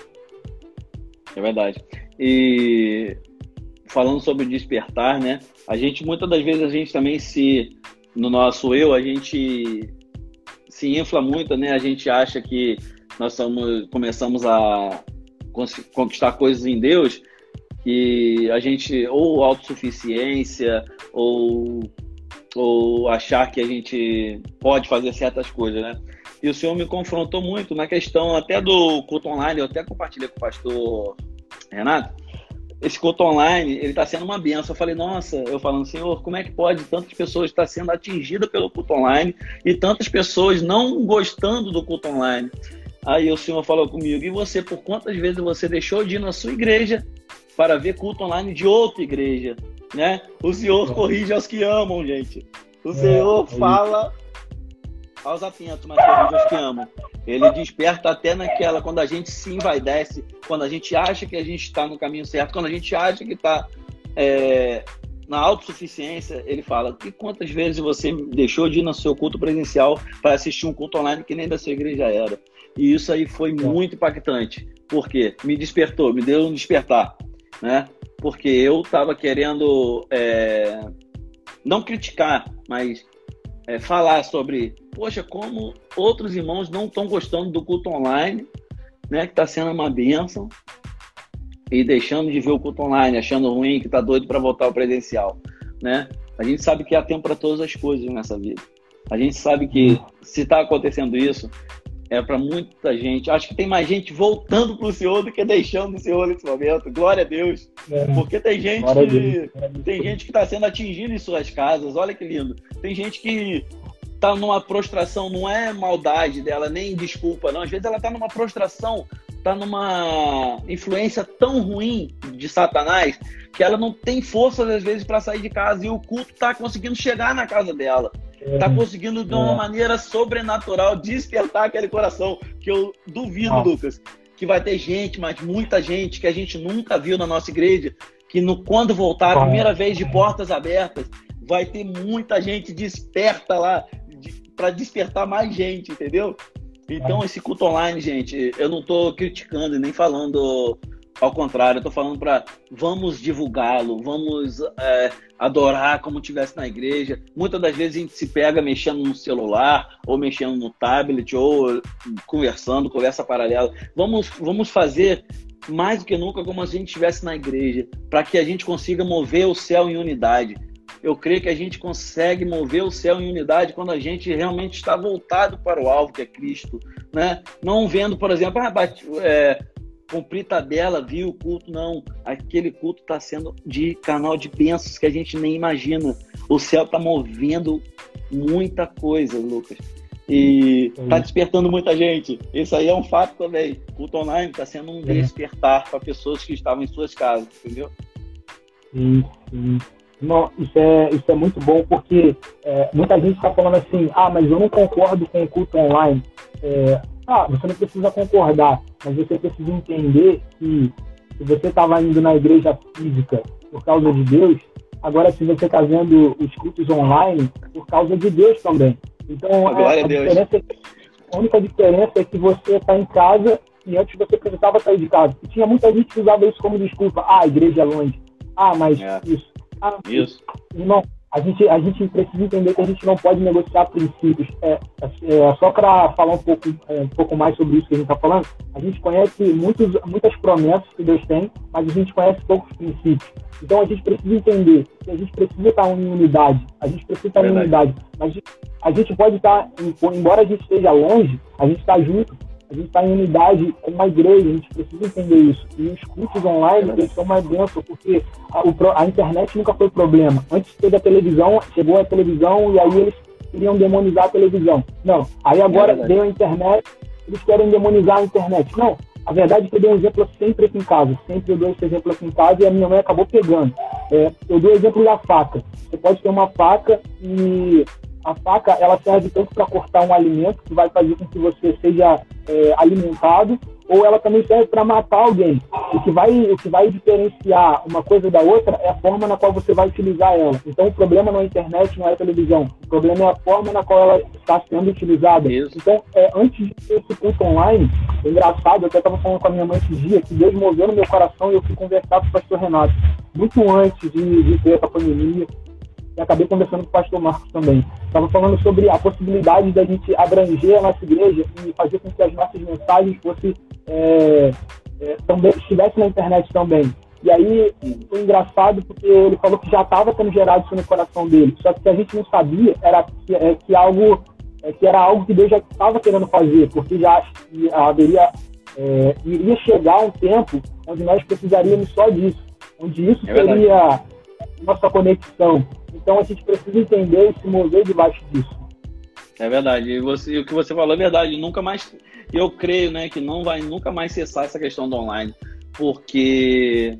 É verdade. E falando sobre despertar, né? A gente muitas das vezes a gente também se no nosso eu, a gente se infla muito, né? A gente acha que nós somos, começamos a conquistar coisas em Deus que a gente ou autossuficiência ou ou achar que a gente pode fazer certas coisas, né? E o Senhor me confrontou muito na questão até do culto online, eu até compartilhei com o pastor Renato, esse culto online, ele está sendo uma benção. Eu falei, nossa, eu falando, Senhor, como é que pode tantas pessoas estar sendo atingidas pelo culto online e tantas pessoas não gostando do culto online? Aí o Senhor falou comigo, e você, por quantas vezes você deixou de ir na sua igreja para ver culto online de outra igreja? Né? O Senhor corrige aos que amam, gente. O Senhor é, fala aos atentos, mas aos que amam. Ele desperta até naquela, quando a gente se envaidece, quando a gente acha que a gente está no caminho certo, quando a gente acha que está é, na autossuficiência, ele fala: e quantas vezes você deixou de ir no seu culto presencial para assistir um culto online que nem da sua igreja era? E isso aí foi muito impactante. Por quê? Me despertou, me deu um despertar, né? Porque eu estava querendo é, não criticar, mas é, falar sobre, poxa, como outros irmãos não estão gostando do culto online, né, que está sendo uma bênção, e deixando de ver o culto online, achando ruim, que está doido para voltar ao presencial, né? A gente sabe que há tempo para todas as coisas nessa vida. A gente sabe que se está acontecendo isso, é para muita gente. Acho que tem mais gente voltando para o Senhor do que deixando o Senhor nesse momento. Glória a Deus. É. Porque tem gente, que, tem gente que está sendo atingida em suas casas. Olha que lindo. Tem gente que está numa prostração, não é maldade dela, nem desculpa, não. Às vezes ela está numa prostração, está numa influência tão ruim de Satanás que ela não tem força, às vezes, para sair de casa e o culto está conseguindo chegar na casa dela está conseguindo de uma maneira sobrenatural despertar aquele coração que eu duvido, ah. Lucas, que vai ter gente, mas muita gente que a gente nunca viu na nossa igreja, que no, quando voltar a primeira vez de portas abertas, vai ter muita gente desperta lá de, para despertar mais gente, entendeu? Então esse culto online, gente, eu não estou criticando nem falando ao contrário, eu tô falando para vamos divulgá-lo, vamos é, adorar como tivesse na igreja. Muitas das vezes a gente se pega mexendo no celular, ou mexendo no tablet, ou conversando, conversa paralela. Vamos, vamos fazer mais do que nunca como a gente estivesse na igreja, para que a gente consiga mover o céu em unidade. Eu creio que a gente consegue mover o céu em unidade quando a gente realmente está voltado para o alvo, que é Cristo. Né? Não vendo, por exemplo, ah, é, cumprir tabela, viu o culto, não. Aquele culto está sendo de canal de bênçãos que a gente nem imagina. O céu está movendo muita coisa, Lucas. E está despertando muita gente. Isso aí é um fato também. O culto online está sendo um despertar para pessoas que estavam em suas casas, entendeu? Sim, sim. Não, isso, é, isso é muito bom porque é, muita gente está falando assim, ah, mas eu não concordo com o culto online. É, ah, você não precisa concordar, mas você precisa entender que se você estava indo na igreja física por causa de Deus, agora se você está vendo os cultos online por causa de Deus também. Então, a, a, diferença, a única diferença é que você está em casa e antes você precisava sair de casa. E tinha muita gente que usava isso como desculpa. Ah, a igreja é longe. Ah, mas é. isso. Ah, isso. Irmão, a gente, a gente precisa entender que a gente não pode negociar princípios. É, é, é só para falar um pouco, é, um pouco mais sobre isso que a gente está falando, a gente conhece muitos, muitas promessas que Deus tem, mas a gente conhece poucos princípios. Então a gente precisa entender que a gente precisa estar em unidade, a gente precisa estar em unidade, mas a gente pode estar, embora a gente esteja longe, a gente está junto a gente está em unidade com uma igreja, a gente precisa entender isso. E os cultos online, eles são mais densos, porque a, a, internet nunca foi problema. Antes teve a televisão, chegou a televisão e aí eles queriam demonizar a televisão. Não, aí agora é veio a internet, eles querem demonizar a internet. Não, a verdade é que eu dou um exemplo sempre aqui em casa. Sempre eu dou esse exemplo aqui em casa e a minha mãe acabou pegando. É, eu dou o exemplo da faca. Você pode ter uma faca e a faca ela serve tanto para cortar um alimento que vai fazer com que você seja é, alimentado, ou ela também serve para matar alguém. O que, vai, o que vai diferenciar uma coisa da outra é a forma na qual você vai utilizar ela. Então, o problema não é a internet, não é a televisão. O problema é a forma na qual ela está sendo utilizada. Isso. Então, é, antes de ter esse curso online, é engraçado, eu até estava falando com a minha mãe esse dia, que Deus moveu no meu coração e eu fui conversar com o pastor Renato. Muito antes de, de ter essa pandemia, e acabei conversando com o pastor Marcos também. Estava falando sobre a possibilidade da gente abranger a nossa igreja e fazer com que as nossas mensagens fossem é, é, também estivessem na internet também. E aí foi engraçado porque ele falou que já estava sendo gerado isso no coração dele. Só que a gente não sabia era que, é, que algo é, que era algo que Deus já estava querendo fazer, porque já haveria é, iria chegar um tempo onde nós precisaríamos só disso, onde isso é seria nossa conexão. Então a gente precisa entender e se mover debaixo disso. É verdade. E, você, o que você falou é verdade. Nunca mais, eu creio, né, que não vai nunca mais cessar essa questão do online, porque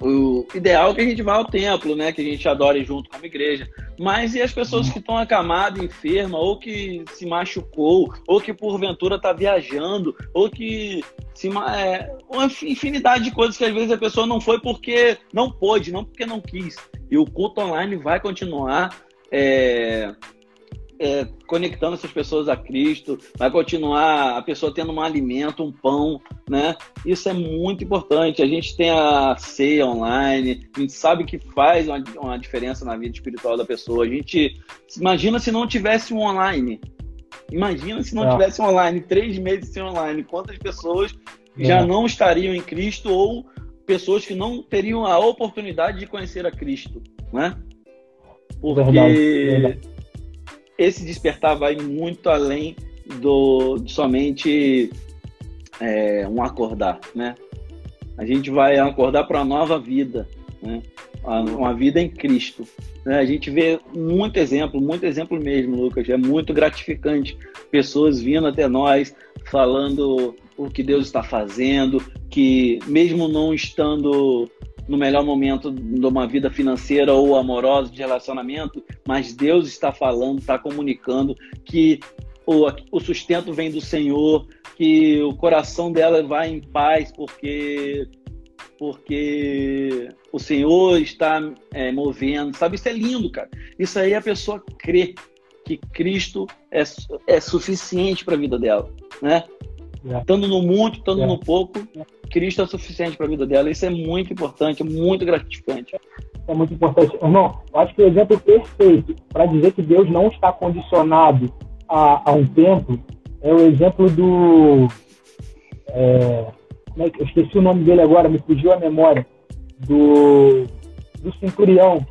o ideal é que a gente vá ao templo, né? Que a gente adore junto como igreja. Mas e as pessoas que estão acamadas, enfermas, ou que se machucou, ou que porventura está viajando, ou que se é, uma infinidade de coisas que às vezes a pessoa não foi porque não pôde, não porque não quis. E o culto online vai continuar. É, é, conectando essas pessoas a Cristo, vai continuar a pessoa tendo um alimento, um pão, né? Isso é muito importante. A gente tem a ceia online, a gente sabe que faz uma, uma diferença na vida espiritual da pessoa. A gente imagina se não tivesse um online. Imagina se não é. tivesse um online, três meses sem online, quantas pessoas é. já não estariam em Cristo ou pessoas que não teriam a oportunidade de conhecer a Cristo, né? Porque verdade, verdade. Esse despertar vai muito além do somente é, um acordar, né? A gente vai acordar para uma nova vida, né? Uma vida em Cristo. Né? A gente vê muito exemplo, muito exemplo mesmo, Lucas. É muito gratificante. Pessoas vindo até nós falando o que Deus está fazendo, que mesmo não estando no melhor momento de uma vida financeira ou amorosa de relacionamento, mas Deus está falando, está comunicando que o, o sustento vem do Senhor, que o coração dela vai em paz, porque porque o Senhor está é, movendo, sabe? Isso é lindo, cara. Isso aí a pessoa crê que Cristo é, é suficiente para a vida dela, né? É. Estando no muito, estando é. no pouco, Cristo é suficiente para a vida dela. Isso é muito importante, muito gratificante. É muito importante. Irmão, eu acho que o exemplo perfeito para dizer que Deus não está condicionado a, a um tempo é o exemplo do. É, é eu esqueci o nome dele agora, me fugiu a memória. Do, do centurião,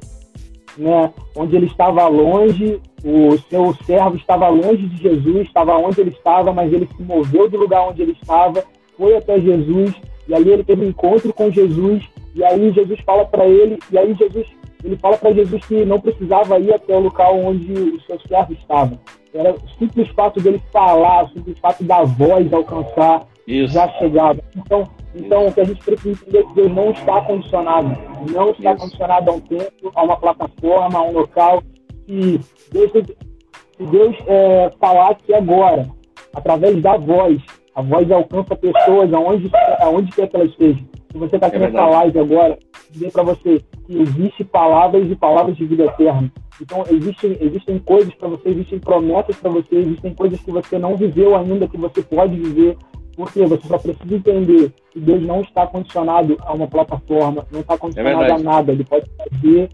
né? onde ele estava longe, o seu servo estava longe de Jesus, estava onde ele estava, mas ele se moveu do lugar onde ele estava, foi até Jesus, e aí ele teve um encontro com Jesus, e aí Jesus fala para ele, e aí Jesus ele fala para Jesus que não precisava ir até o local onde o seu servo estava. Era o simples fato dele falar, o simples fato da voz alcançar, Isso. já chegava. Então, então, o que a gente precisa entender é que Deus não está condicionado. Não está Isso. condicionado a um tempo, a uma plataforma, a um local. E Deus, se Deus é, falar que agora, através da voz, a voz alcança pessoas aonde, aonde quer que elas estejam. Se você está aqui é nessa live agora, dizer para você que existe palavras e palavras de vida eterna. Então, existem, existem coisas para você, existem promessas para você, existem coisas que você não viveu ainda, que você pode viver. Porque você só precisa entender que Deus não está condicionado a uma plataforma, não está condicionado é a nada. Ele pode fazer,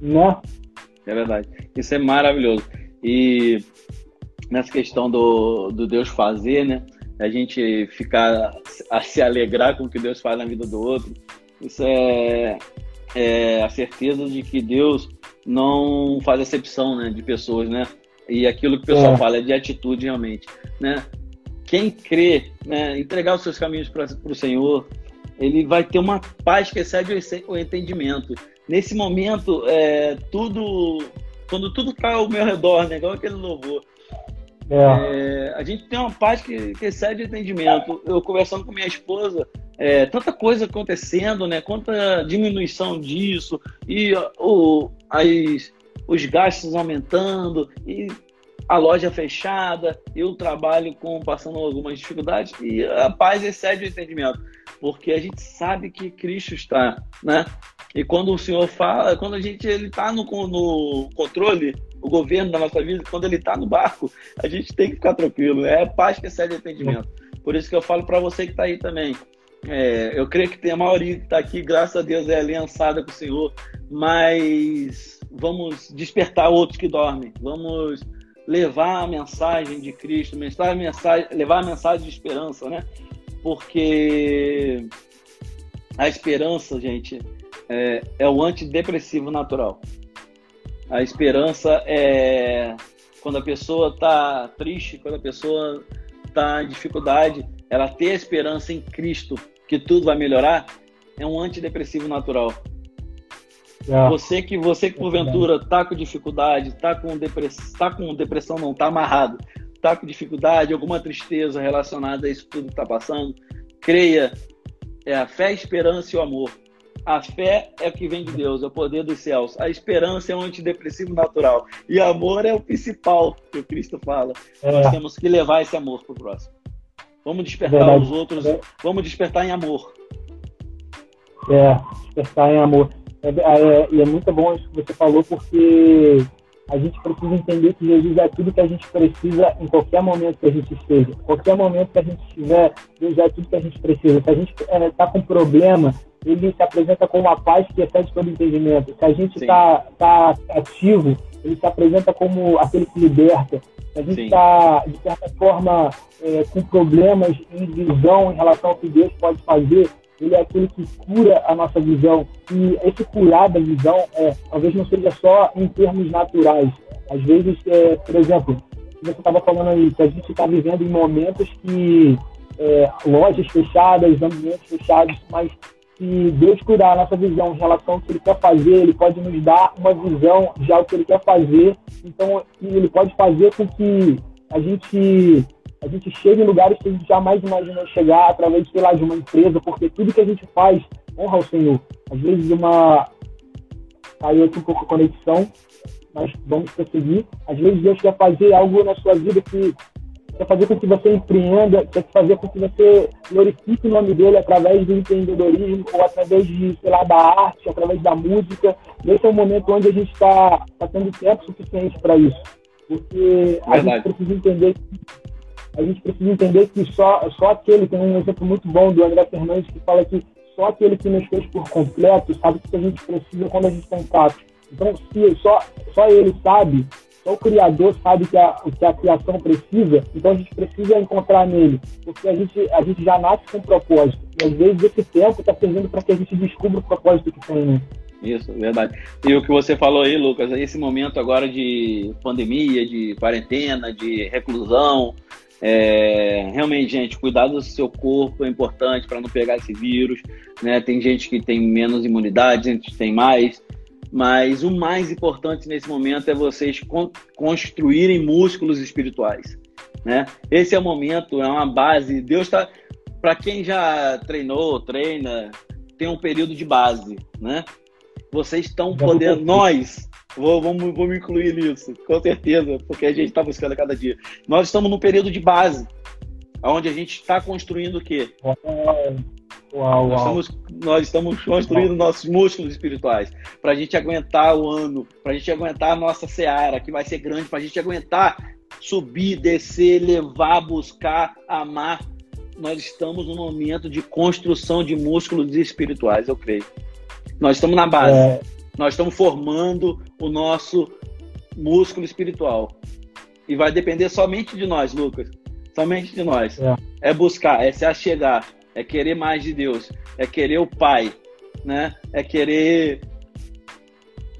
né? É verdade. Isso é maravilhoso. E nessa questão do, do Deus fazer, né? A gente ficar a se alegrar com o que Deus faz na vida do outro. Isso é, é a certeza de que Deus não faz acepção né, de pessoas, né? E aquilo que o pessoal é. fala é de atitude realmente, né? Quem crê, né, entregar os seus caminhos para o Senhor, ele vai ter uma paz que excede o entendimento. Nesse momento, é, tudo, quando tudo está ao meu redor, né, igual aquele louvor, é. É, a gente tem uma paz que, que excede o entendimento. Eu conversando com minha esposa, é, tanta coisa acontecendo, né? Quanta diminuição disso e o, as, os gastos aumentando e a loja fechada, eu trabalho com passando algumas dificuldades e a paz excede o entendimento, porque a gente sabe que Cristo está, né? E quando o Senhor fala, quando a gente ele está no, no controle, o governo da nossa vida, quando ele está no barco, a gente tem que ficar tranquilo. É paz que excede o entendimento. Por isso que eu falo para você que está aí também. É, eu creio que tem a maioria que está aqui, graças a Deus, é aliançada com o Senhor, mas vamos despertar outros que dormem. Vamos levar a mensagem de Cristo, levar a mensagem, levar a mensagem de esperança, né? Porque a esperança, gente, é, é o antidepressivo natural. A esperança é quando a pessoa está triste, quando a pessoa está em dificuldade, ela ter a esperança em Cristo que tudo vai melhorar, é um antidepressivo natural. É. Você que você que porventura tá com dificuldade, tá com depressão, tá com depressão não, tá amarrado, tá com dificuldade, alguma tristeza relacionada a isso tudo que tá passando, creia, é a fé, a esperança e o amor. A fé é o que vem de Deus, é o poder dos céus. A esperança é um antidepressivo natural. E amor é o principal que o Cristo fala. É. Nós temos que levar esse amor pro próximo. Vamos despertar Verdade. os outros, vamos despertar em amor. É, despertar em amor. É, é, e é muito bom isso que você falou, porque a gente precisa entender que Jesus é tudo que a gente precisa em qualquer momento que a gente esteja. Qualquer momento que a gente estiver, Deus é tudo que a gente precisa. Se a gente está é, tá com problema, ele se apresenta com uma paz que excede todo entendimento. Se a gente está tá ativo, ele se apresenta como aquele que liberta. Se a gente está, de certa forma, é, com problemas em visão em relação ao que Deus pode fazer, ele é aquele que cura a nossa visão. E esse curar da visão, é, talvez não seja só em termos naturais. Às vezes, é, por exemplo, você estava falando aí, que a gente está vivendo em momentos que é, lojas fechadas, ambientes fechados, mas se Deus cuidar a nossa visão em relação ao que Ele quer fazer, Ele pode nos dar uma visão já o que Ele quer fazer. Então, Ele pode fazer com que a gente a gente chegue em lugares que a gente jamais imaginou chegar através, sei lá, de uma empresa, porque tudo que a gente faz honra ao Senhor. Às vezes uma caiu aqui um pouco a conexão, mas vamos prosseguir. Às vezes Deus quer fazer algo na sua vida que quer fazer com que você empreenda, quer fazer com que você glorifique o nome dele através do empreendedorismo ou através de, sei lá, da arte, através da música. Esse é o momento onde a gente está tá tendo tempo suficiente para isso. Porque a Verdade. gente precisa entender que a gente precisa entender que só, só aquele, tem um exemplo muito bom do André Fernandes que fala que só aquele que nos fez por completo sabe o que a gente precisa quando a gente tem fato. Então, se só, só ele sabe, só o Criador sabe que a, o que a criação precisa, então a gente precisa encontrar nele, porque a gente, a gente já nasce com um propósito. E às vezes esse tempo está servindo para que a gente descubra o propósito que tem, né? Isso, verdade. E o que você falou aí, Lucas, esse momento agora de pandemia, de quarentena, de reclusão, é, realmente, gente, cuidar do seu corpo é importante para não pegar esse vírus. Né? Tem gente que tem menos imunidade, gente que tem mais. Mas o mais importante nesse momento é vocês con construírem músculos espirituais. Né? Esse é o momento, é uma base. Deus está. Para quem já treinou, treina, tem um período de base. Né? Vocês estão podendo. Nós Vou, vamos, vou me incluir nisso, com certeza, porque a gente está buscando a cada dia. Nós estamos num período de base, onde a gente está construindo o quê? Uau, uau. Nós, estamos, nós estamos construindo uau. nossos músculos espirituais para a gente aguentar o ano, para a gente aguentar a nossa seara, que vai ser grande, para a gente aguentar subir, descer, levar, buscar, amar. Nós estamos num momento de construção de músculos espirituais, eu creio. Nós estamos na base. É nós estamos formando o nosso músculo espiritual. E vai depender somente de nós, Lucas. Somente de nós. É, é buscar, é se achegar, é querer mais de Deus, é querer o Pai, né? É querer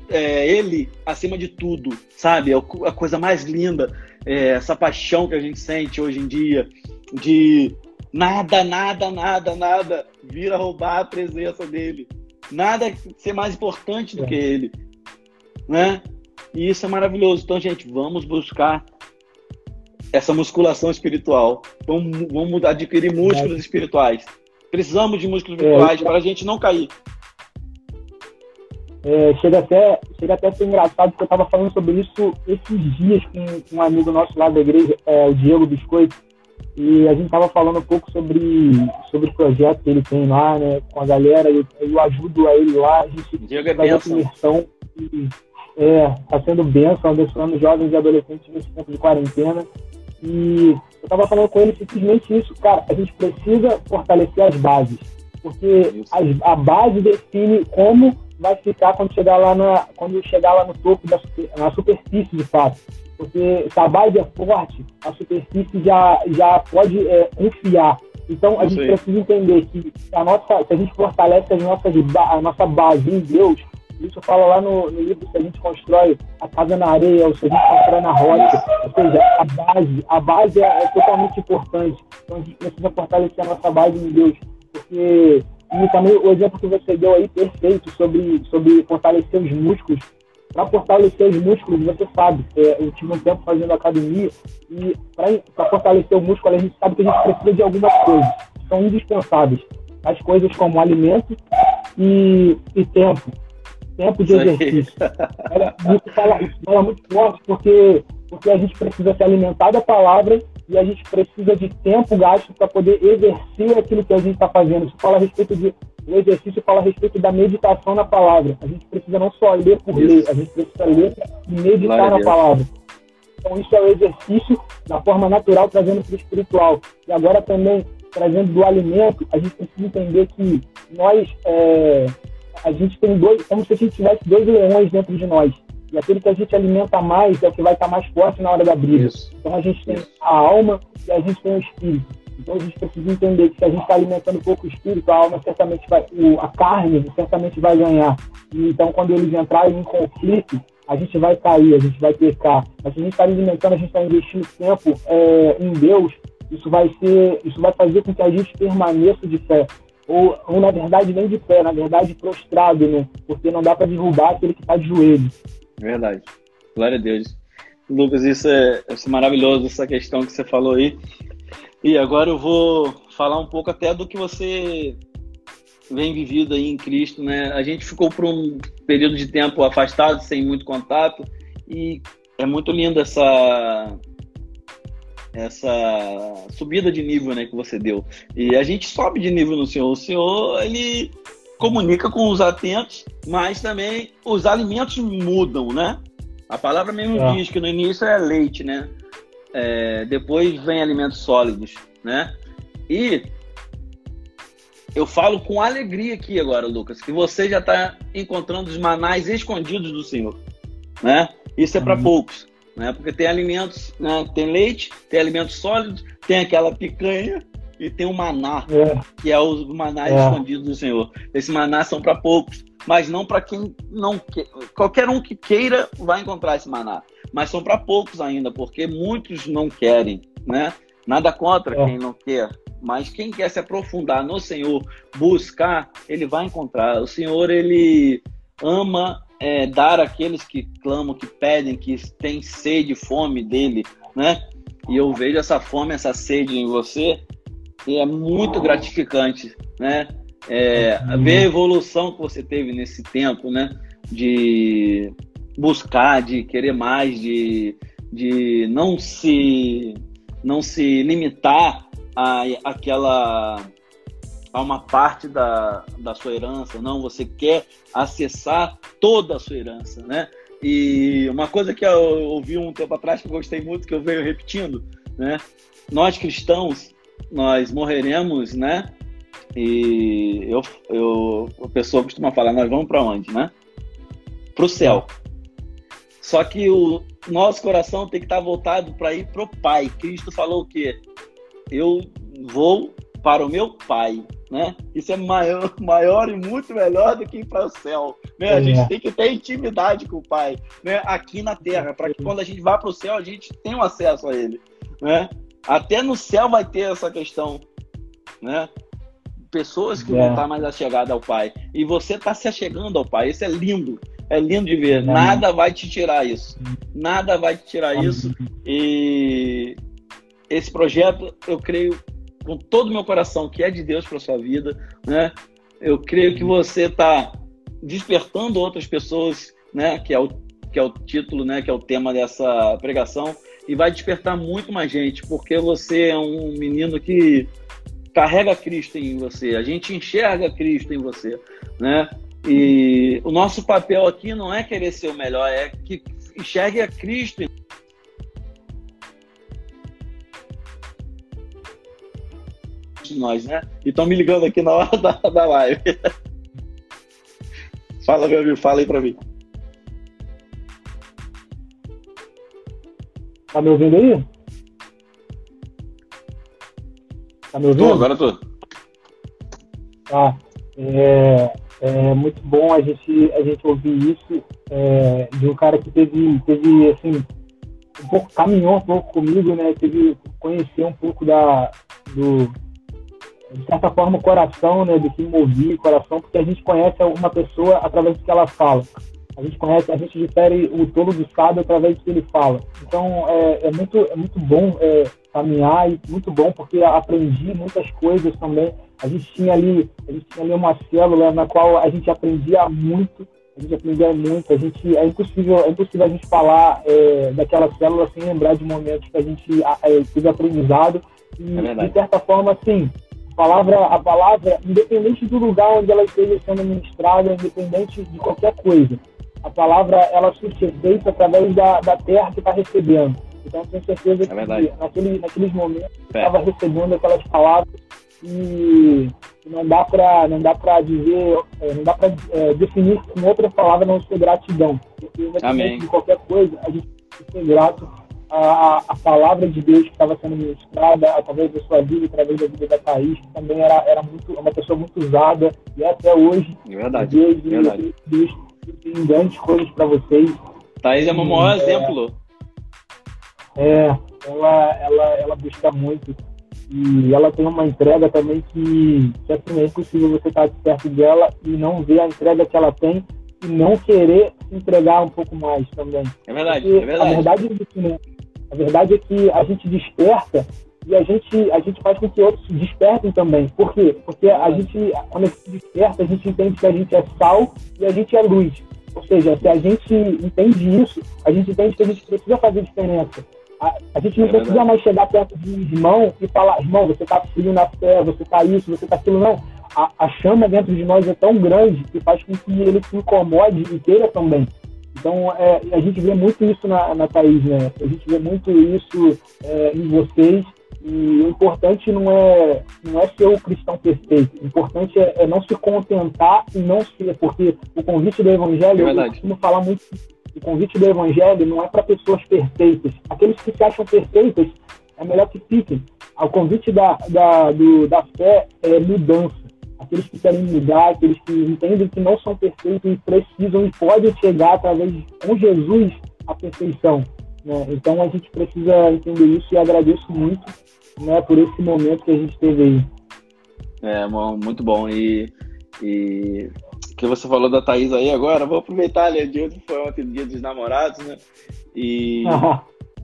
é, Ele acima de tudo, sabe? É a coisa mais linda, é essa paixão que a gente sente hoje em dia de nada, nada, nada, nada vir a roubar a presença dele nada ser mais importante do é. que ele, né? E isso é maravilhoso. Então, gente, vamos buscar essa musculação espiritual. Vamos, vamos adquirir músculos é. espirituais. Precisamos de músculos espirituais é, para a gente não cair. É, chega, até, chega até a ser engraçado, porque eu estava falando sobre isso esses dias com, com, um amigo nosso lá da igreja, é, o Diego Biscoito. E a gente estava falando um pouco sobre, sobre o projeto que ele tem lá, né, com a galera, eu, eu ajudo a ele lá, a gente Diego é faz a imersão. E, é, está sendo bênção, abençoando jovens e adolescentes nesse tempo de quarentena. E eu estava falando com ele simplesmente isso, cara, a gente precisa fortalecer as bases, porque a, a base define como vai ficar quando chegar lá na, quando chegar lá no topo da na superfície de fato. Porque se a base é forte, a superfície já, já pode é, confiar. Então a gente precisa entender que a nossa, se a gente fortalece as nossas, a nossa base em Deus, isso fala lá no, no, livro, se a gente constrói a casa na areia ou se a gente constrói na rocha, ou seja, a base, a base é, é totalmente importante. Então a gente precisa fortalecer a nossa base em Deus, porque e também o exemplo que você deu aí, perfeito, sobre, sobre fortalecer os músculos. Para fortalecer os músculos, você sabe, é, eu tive um tempo fazendo academia e para fortalecer o músculo, a gente sabe que a gente precisa de algumas coisas, que são indispensáveis. As coisas como alimento e, e tempo. Tempo de exercício. Ela, isso, fala, fala muito forte porque, porque a gente precisa se alimentar da palavra e a gente precisa de tempo gasto para poder exercer aquilo que a gente está fazendo. Isso fala a respeito de o exercício fala a respeito da meditação na palavra. A gente precisa não só ler por ler, a gente precisa ler e meditar Glória na palavra. Então, isso é o exercício da forma natural, trazendo para o espiritual. E agora também, trazendo do alimento, a gente precisa entender que nós, é, a gente tem dois, como se a gente tivesse dois leões dentro de nós. E aquele que a gente alimenta mais é o que vai estar mais forte na hora da briga. Isso. Então, a gente tem Isso. a alma e a gente tem o espírito. Então a gente precisa entender que se a gente está alimentando pouco o espírito, a alma certamente vai, o, a carne certamente vai ganhar. E, então quando eles entrarem em conflito, a gente vai cair, a gente vai pecar. Mas se a gente está alimentando, a gente está investindo tempo é, em Deus, isso vai ser, isso vai fazer com que a gente permaneça de fé. Ou, ou na verdade nem de pé, na verdade prostrado, né? Porque não dá para derrubar aquele que está de joelho. Verdade. Glória a Deus. Lucas, isso é, isso é maravilhoso, essa questão que você falou aí. E agora eu vou falar um pouco até do que você vem vivido aí em Cristo, né? A gente ficou por um período de tempo afastado, sem muito contato, e é muito lindo essa essa subida de nível, né, que você deu. E a gente sobe de nível no Senhor. O Senhor, ele comunica com os atentos, mas também os alimentos mudam, né? A palavra mesmo é. diz que no início é leite, né? É, depois vem alimentos sólidos, né? E eu falo com alegria aqui agora, Lucas, que você já está encontrando os manais escondidos do Senhor, né? Isso é para uhum. poucos, né? Porque tem alimentos, né? tem leite, tem alimentos sólidos, tem aquela picanha e tem o maná, é. que é os manás é. escondidos do Senhor. Esses manás são para poucos, mas não para quem não quer. Qualquer um que queira vai encontrar esse maná mas são para poucos ainda, porque muitos não querem, né? Nada contra é. quem não quer, mas quem quer se aprofundar no Senhor, buscar, ele vai encontrar. O Senhor, ele ama é, dar àqueles que clamam, que pedem, que têm sede, fome dele, né? E eu vejo essa fome, essa sede em você, e é muito gratificante, né? É, ver a evolução que você teve nesse tempo, né? De buscar, de querer mais, de, de não se não se limitar a aquela a uma parte da, da sua herança, não, você quer acessar toda a sua herança, né? E uma coisa que eu ouvi um tempo atrás que eu gostei muito, que eu venho repetindo, né? Nós cristãos, nós morreremos, né? E eu, eu, a pessoa costuma falar, nós vamos para onde, né? Para o céu. Só que o nosso coração tem que estar voltado para ir para o Pai. Cristo falou o quê? Eu vou para o meu Pai, né? Isso é maior, maior e muito melhor do que ir para o céu, né? A gente é. tem que ter intimidade com o Pai, né? Aqui na Terra, para que quando a gente vá para o céu a gente tenha acesso a Ele, né? Até no céu vai ter essa questão, né? Pessoas que é. vão estar mais achegadas ao Pai e você está se achegando ao Pai. Isso é lindo. É lindo de ver. Nada vai te tirar isso. Nada vai te tirar isso. E esse projeto, eu creio com todo o meu coração que é de Deus para sua vida, né? Eu creio que você está despertando outras pessoas, né? Que é o que é o título, né? Que é o tema dessa pregação e vai despertar muito mais gente, porque você é um menino que carrega Cristo em você. A gente enxerga Cristo em você, né? E o nosso papel aqui não é querer ser o melhor, é que enxergue a Cristo. Nós, né? E estão me ligando aqui na hora da, da live. fala, meu amigo, fala aí pra mim. Tá me ouvindo aí? Tá me ouvindo? Tô, agora tô. Tá. É, é muito bom a gente, a gente ouvir isso é, de um cara que teve, teve assim, um pouco, caminhou um pouco comigo, né? Teve conhecer um pouco da, do, de certa forma, o coração, né? Do que movia o coração, porque a gente conhece uma pessoa através do que ela fala. A gente conhece, a gente difere o tolo do sábio através do que ele fala. Então, é, é muito, é muito bom é, caminhar e muito bom porque aprendi muitas coisas também. A gente tinha ali, a gente tinha ali uma célula na qual a gente aprendia muito, a gente aprendia muito. A gente é impossível, é impossível a gente falar é, daquela célula sem lembrar de momentos que a gente é, teve aprendizado e é de certa forma, assim, palavra, a palavra, independente do lugar onde ela esteja sendo ministrada, independente de qualquer coisa, a palavra ela surte efeito através da, da terra que está recebendo. Então, tenho certeza é que naquele, naqueles momentos é. estava recebendo aquelas palavras e não dá para não dá para dizer, é, não dá para é, definir com outra palavra não ser gratidão. Porque independente de qualquer coisa, a gente tem que ser grato à, à palavra de Deus que estava sendo ministrada através da sua vida, através da vida da Thaís, que também era, era muito, uma pessoa muito usada, e até hoje. É verdade. Deus, verdade. Deus tem grandes coisas para vocês. Thaís é o maior é, exemplo. É, ela, ela, ela busca muito. E ela tem uma entrega também que, que assim, é impossível você estar perto dela e não ver a entrega que ela tem e não querer entregar um pouco mais também. É verdade, Porque é verdade. A verdade é que, né? A verdade é que a gente desperta e a gente, a gente faz com que outros despertem também. Por quê? Porque a gente, quando a gente desperta, a gente entende que a gente é sal e a gente é luz. Ou seja, se a gente entende isso, a gente entende que a gente precisa fazer diferença. A, a gente não é precisa mais chegar perto de um irmão e falar, irmão, você está frio na fé, você está isso, você está aquilo. Não. A, a, chama dentro de nós é tão grande que faz com que ele se incomode e queira também. Então, é, a gente vê muito isso na, na Thaís, né? A gente vê muito isso é, em vocês. E o importante não é, não é ser o cristão perfeito. O importante é, é não se contentar e não ser, porque o convite do evangelho, é eu costumo falar muito o convite do Evangelho não é para pessoas perfeitas. Aqueles que se acham perfeitas, é melhor que fiquem. O convite da, da, do, da fé é mudança. Aqueles que querem mudar, aqueles que entendem que não são perfeitos e precisam e podem chegar através de, com Jesus à perfeição. Né? Então a gente precisa entender isso e agradeço muito né, por esse momento que a gente teve aí. É, muito bom. E, e que você falou da Thaís aí agora, vou aproveitar, né? De hoje foi ontem dia dos namorados, né? E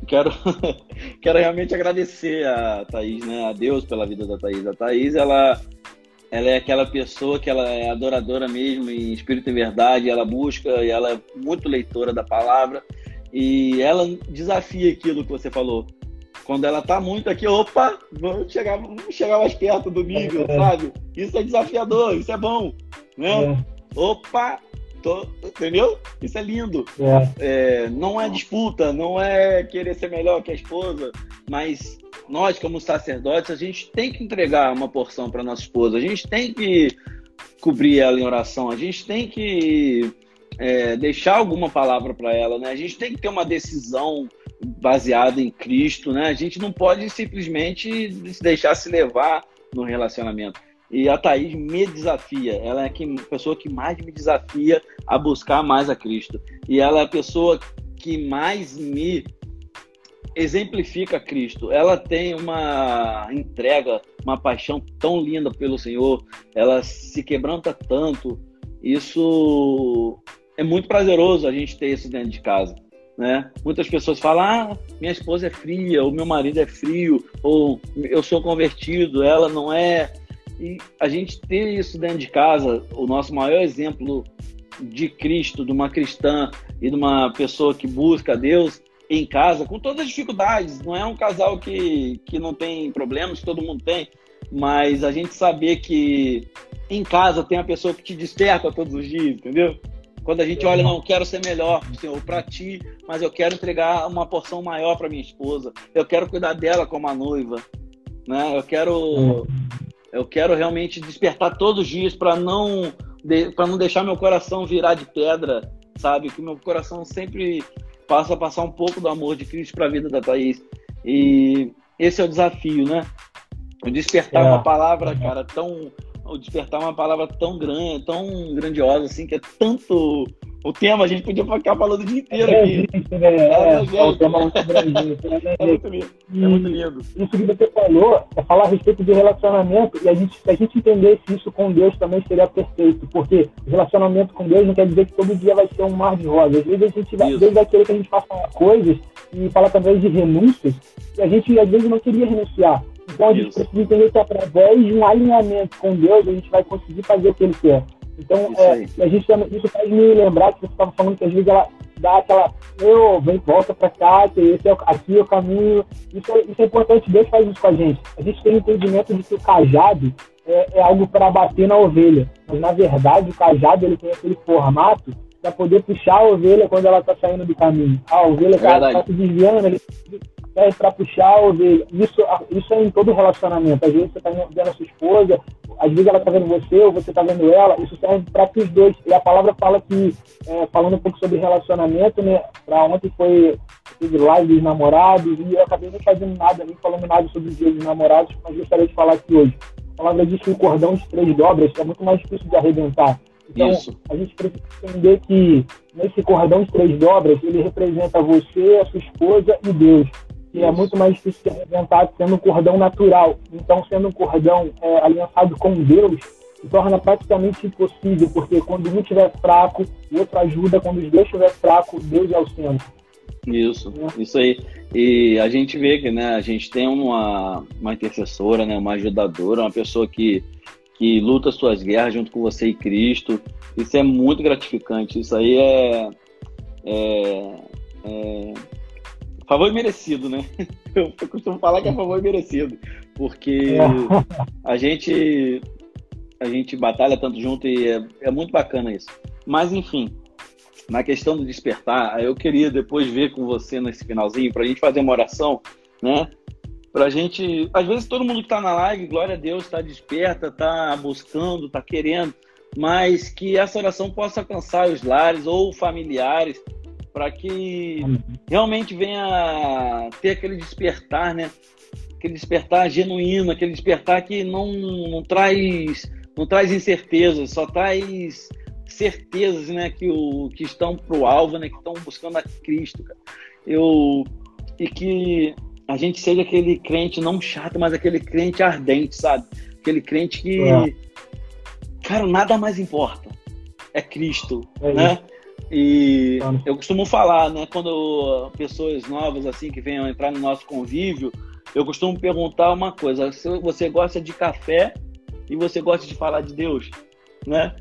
quero, quero realmente agradecer a Thaís, né? A Deus pela vida da Thaís. A Thaís, ela, ela é aquela pessoa que ela é adoradora mesmo, em espírito e verdade, ela busca e ela é muito leitora da palavra. E ela desafia aquilo que você falou. Quando ela tá muito aqui, opa, vamos chegar, vamos chegar mais perto do nível, é. sabe? Isso é desafiador, isso é bom, né? É opa, tô, entendeu? Isso é lindo. É. É, não é disputa, não é querer ser melhor que a esposa, mas nós, como sacerdotes, a gente tem que entregar uma porção para nossa esposa, a gente tem que cobrir ela em oração, a gente tem que é, deixar alguma palavra para ela, né? A gente tem que ter uma decisão baseada em Cristo, né? A gente não pode simplesmente deixar se levar no relacionamento. E a Thaís me desafia. Ela é a pessoa que mais me desafia a buscar mais a Cristo. E ela é a pessoa que mais me exemplifica Cristo. Ela tem uma entrega, uma paixão tão linda pelo Senhor. Ela se quebranta tanto. Isso é muito prazeroso a gente ter isso dentro de casa. Né? Muitas pessoas falam: ah, minha esposa é fria, ou meu marido é frio, ou eu sou convertido, ela não é. E a gente ter isso dentro de casa, o nosso maior exemplo de Cristo, de uma cristã e de uma pessoa que busca Deus em casa, com todas as dificuldades. Não é um casal que, que não tem problemas, todo mundo tem, mas a gente saber que em casa tem a pessoa que te desperta todos os dias, entendeu? Quando a gente olha, não quero ser melhor, Senhor, para ti, mas eu quero entregar uma porção maior para minha esposa. Eu quero cuidar dela como a noiva, né? Eu quero eu quero realmente despertar todos os dias para não para não deixar meu coração virar de pedra, sabe? Que meu coração sempre passa a passar um pouco do amor de Cristo para a vida da Thaís. E esse é o desafio, né? O despertar é. uma palavra, cara, tão o despertar uma palavra tão grande, tão grandiosa assim, que é tanto o tema, a gente podia ficar falando o dia inteiro é, aqui. Isso, né? É, é, é, o tema muito grande. é muito lindo. é muito lindo. Isso que você falou é falar a respeito de relacionamento e a gente, se a gente entendesse isso com Deus também seria perfeito, porque relacionamento com Deus não quer dizer que todo dia vai ser um mar de rosas. Às vezes a gente vai, Deus vai querer que a gente faça coisas e fala através de renúncias e a gente às vezes não queria renunciar. Então a gente isso. precisa entender que através de um alinhamento com Deus a gente vai conseguir fazer o que Ele quer. Então, é, a gente, isso faz me lembrar que você estava falando que às vezes ela, dá aquela, meu, vem, volta para cá, que esse é, aqui é o caminho. Isso é, isso é importante, Deus faz isso com a gente. A gente tem entendimento de que o cajado é, é algo para bater na ovelha, mas na verdade o cajado ele tem aquele formato para poder puxar a ovelha quando ela está saindo do caminho. A ovelha está é tá se desviando, ele é para puxar a ovelha. Isso, isso é em todo relacionamento. Às vezes você está vendo a sua esposa, às vezes ela está vendo você, ou você está vendo ela. Isso serve para os dois. E a palavra fala que, é, falando um pouco sobre relacionamento, né? Para ontem foi tive live dos namorados e eu acabei não fazendo nada, nem falando nada sobre os dias dos namorados, mas gostaria de falar aqui hoje. A palavra diz que o cordão de três dobras é muito mais difícil de arrebentar. Então, Isso. a gente precisa entender que nesse cordão de três dobras, ele representa você, a sua esposa e Deus. E é muito mais difícil de arrebentar sendo um cordão natural. Então, sendo um cordão é, aliançado com Deus, se torna praticamente impossível, porque quando um estiver fraco, o outro ajuda. Quando os dois estiverem fracos, Deus é o centro. Isso, é. isso aí. E a gente vê que né, a gente tem uma, uma intercessora, né, uma ajudadora, uma pessoa que, que luta suas guerras junto com você e Cristo. Isso é muito gratificante. Isso aí é, é, é favor merecido, né? Eu, costumo falar que é favor merecido, porque a gente a gente batalha tanto junto e é, é muito bacana isso. Mas enfim, na questão do despertar, eu queria depois ver com você nesse finalzinho, para a gente fazer uma oração, né? Para a gente. Às vezes todo mundo que está na live, glória a Deus, está desperta, está buscando, está querendo, mas que essa oração possa alcançar os lares ou familiares, para que realmente venha ter aquele despertar, né? Aquele despertar genuíno, aquele despertar que não, não traz não traz incertezas, só traz certezas, né, que, o, que estão para o alvo, né, que estão buscando a Cristo, cara. Eu, e que a gente seja aquele crente não chato, mas aquele crente ardente, sabe? Aquele crente que, é. cara, nada mais importa. É Cristo, é né? E eu costumo falar, né, quando pessoas novas assim que venham entrar no nosso convívio, eu costumo perguntar uma coisa: se você gosta de café e você gosta de falar de Deus, né?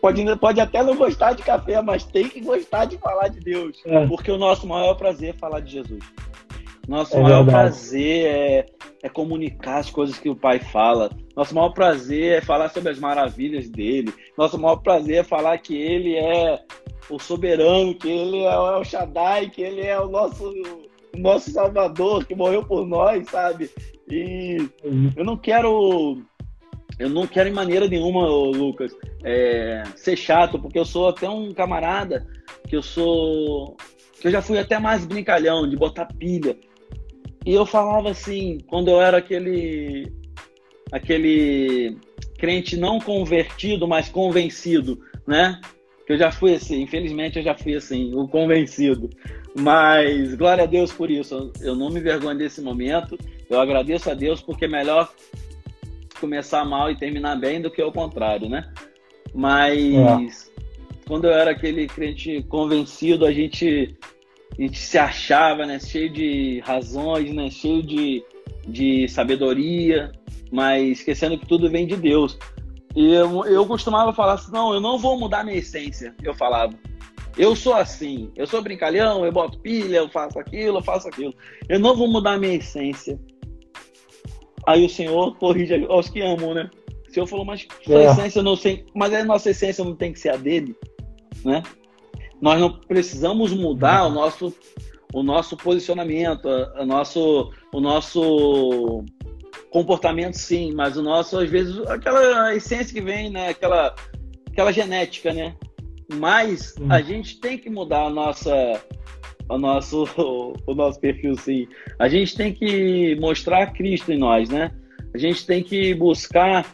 Pode, pode até não gostar de café, mas tem que gostar de falar de Deus. É. Porque o nosso maior prazer é falar de Jesus. Nosso é maior verdade. prazer é, é comunicar as coisas que o Pai fala. Nosso maior prazer é falar sobre as maravilhas dele. Nosso maior prazer é falar que ele é o soberano, que ele é o Shaddai, que ele é o nosso, o nosso Salvador, que morreu por nós, sabe? E eu não quero eu não quero em maneira nenhuma, Lucas, é, ser chato, porque eu sou até um camarada que eu sou. que eu já fui até mais brincalhão, de botar pilha. E eu falava assim, quando eu era aquele. aquele crente não convertido, mas convencido, né? Que eu já fui assim, infelizmente eu já fui assim, o convencido. Mas glória a Deus por isso. Eu não me vergonho desse momento. Eu agradeço a Deus porque é melhor começar mal e terminar bem do que o contrário, né? Mas é. quando eu era aquele crente convencido, a gente, a gente se achava, né? Cheio de razões, né? Cheio de, de sabedoria, mas esquecendo que tudo vem de Deus. E eu, eu costumava falar assim, não, eu não vou mudar minha essência. Eu falava, eu sou assim, eu sou brincalhão, eu boto pilha, eu faço aquilo, eu faço aquilo. Eu não vou mudar minha essência. Aí o Senhor corrige aos que amam, né? O Senhor falou, mas sua é. essência não sei, mas a nossa essência não tem que ser a dele, né? Nós não precisamos mudar o nosso o nosso posicionamento, o nosso o nosso comportamento sim, mas o nosso às vezes aquela essência que vem, né, aquela aquela genética, né? Mas a gente tem que mudar a nossa o nosso, o nosso perfil, sim. A gente tem que mostrar Cristo em nós, né? A gente tem que buscar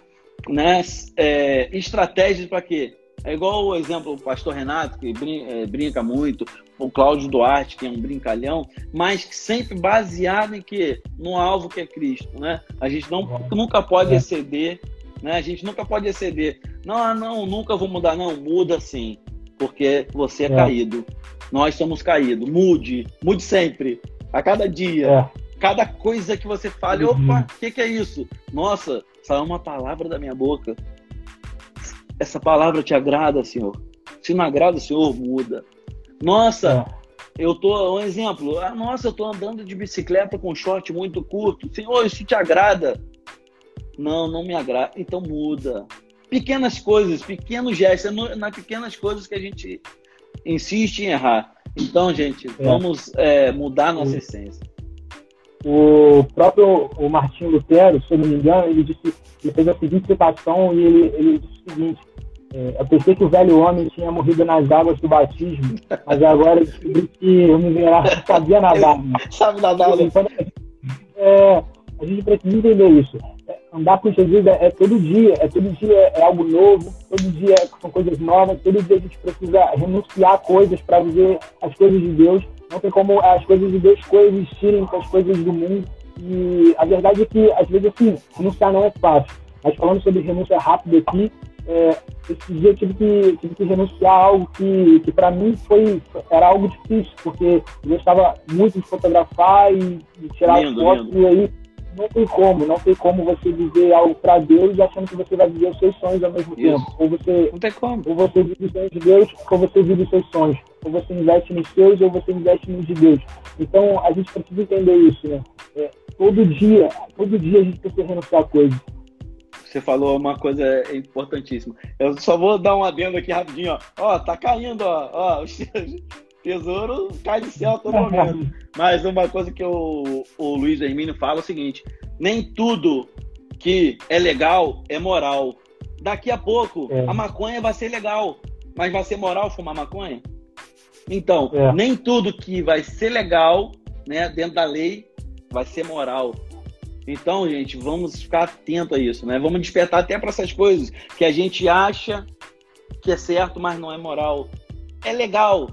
né, é, estratégias para quê? É igual o exemplo do pastor Renato, que é, brinca muito, o Cláudio Duarte, que é um brincalhão, mas que sempre baseado em quê? No alvo que é Cristo, né? A gente não, nunca pode é. exceder, né? A gente nunca pode exceder. Não, ah, não, nunca vou mudar, não, muda sim, porque você é, é. caído nós somos caídos. Mude, mude sempre, a cada dia. É. Cada coisa que você fale, uhum. opa, o que, que é isso? Nossa, saiu uma palavra da minha boca. Essa palavra te agrada, Senhor? Se não agrada, Senhor, muda. Nossa, é. eu tô, um exemplo, ah, nossa, eu tô andando de bicicleta com short muito curto. Senhor, isso te agrada? Não, não me agrada. Então muda. Pequenas coisas, pequenos gestos, é nas pequenas coisas que a gente insiste em errar. Então, gente, é. vamos é, mudar nossa essência. O próprio o Martinho Lutero, se eu não me engano, ele, disse, ele fez a seguinte citação e ele, ele disse o seguinte: eu pensei que o velho homem tinha morrido nas águas do batismo, mas agora eu descobri que o miserável sabia nadar. Né? Sabe nadar, né? Então, é, a gente precisa entender isso. É, andar com Jesus é, é, todo dia, é todo dia é algo novo, todo dia são coisas novas, todo dia a gente precisa renunciar a coisas para viver as coisas de Deus não tem como as coisas de Deus coexistirem com as coisas do mundo. E a verdade é que, às vezes, assim, renunciar não é fácil. Mas falando sobre renúncia rápida aqui, é, esse dia eu tive que, tive que renunciar a algo que, que para mim foi, era algo difícil, porque eu gostava muito de fotografar e, de tirar lindo, fotos, lindo. e aí não tem como, não tem como você dizer algo para Deus achando que você vai viver os seus sonhos ao mesmo Isso. tempo. Ou você, não tem como. Ou você vive os sonhos de Deus, ou você vive os seus sonhos. Ou você investe nos seus, ou você investe nos de Deus. Então, a gente precisa entender isso, né? É, todo dia, todo dia a gente precisa renunciar a coisas. Você falou uma coisa importantíssima. Eu só vou dar um adendo aqui rapidinho, ó. Ó, tá caindo, ó. ó tesouro cai do céu a todo momento. Mas uma coisa que o, o Luiz Hermínio fala é o seguinte: nem tudo que é legal é moral. Daqui a pouco é. a maconha vai ser legal, mas vai ser moral fumar maconha? Então, é. nem tudo que vai ser legal, né, dentro da lei, vai ser moral. Então, gente, vamos ficar atento a isso, né? Vamos despertar até para essas coisas que a gente acha que é certo, mas não é moral. É legal,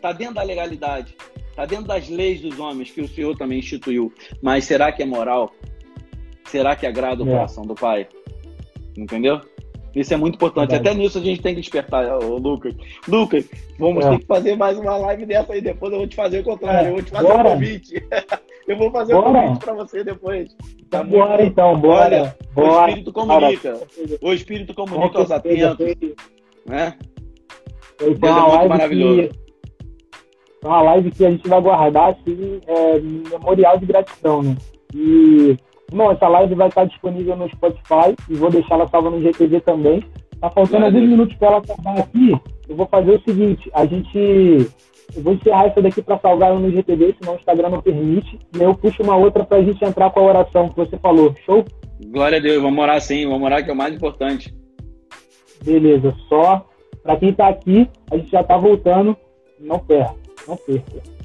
Está dentro da legalidade, está dentro das leis dos homens que o Senhor também instituiu. Mas será que é moral? Será que agrada o é. coração do Pai? Entendeu? Isso é muito importante. Até nisso a gente tem que despertar, ô, Lucas. Lucas, vamos é. ter que fazer mais uma live dessa aí. Depois eu vou te fazer o contrário. Eu vou te fazer bora. um convite. eu vou fazer bora. um convite para você depois. Tá bora muito... então, bora. Olha, bora. O Espírito comunica. Bora. O Espírito comunica aos atentos. Né? Deus é muito maravilhoso. Que é uma live que a gente vai guardar, assim, é, memorial de gratidão, né? E, bom, essa live vai estar disponível no Spotify e vou deixar ela salva no GTV também. Tá faltando alguns minutos para ela acabar aqui. Eu vou fazer o seguinte, a gente... Eu vou encerrar essa daqui para salvar no GTV, senão o Instagram não permite. E eu puxo uma outra para a gente entrar com a oração que você falou. Show? Glória a Deus, vamos orar sim, vamos orar que é o mais importante. Beleza, só para quem está aqui, a gente já está voltando, não perca. Não perca.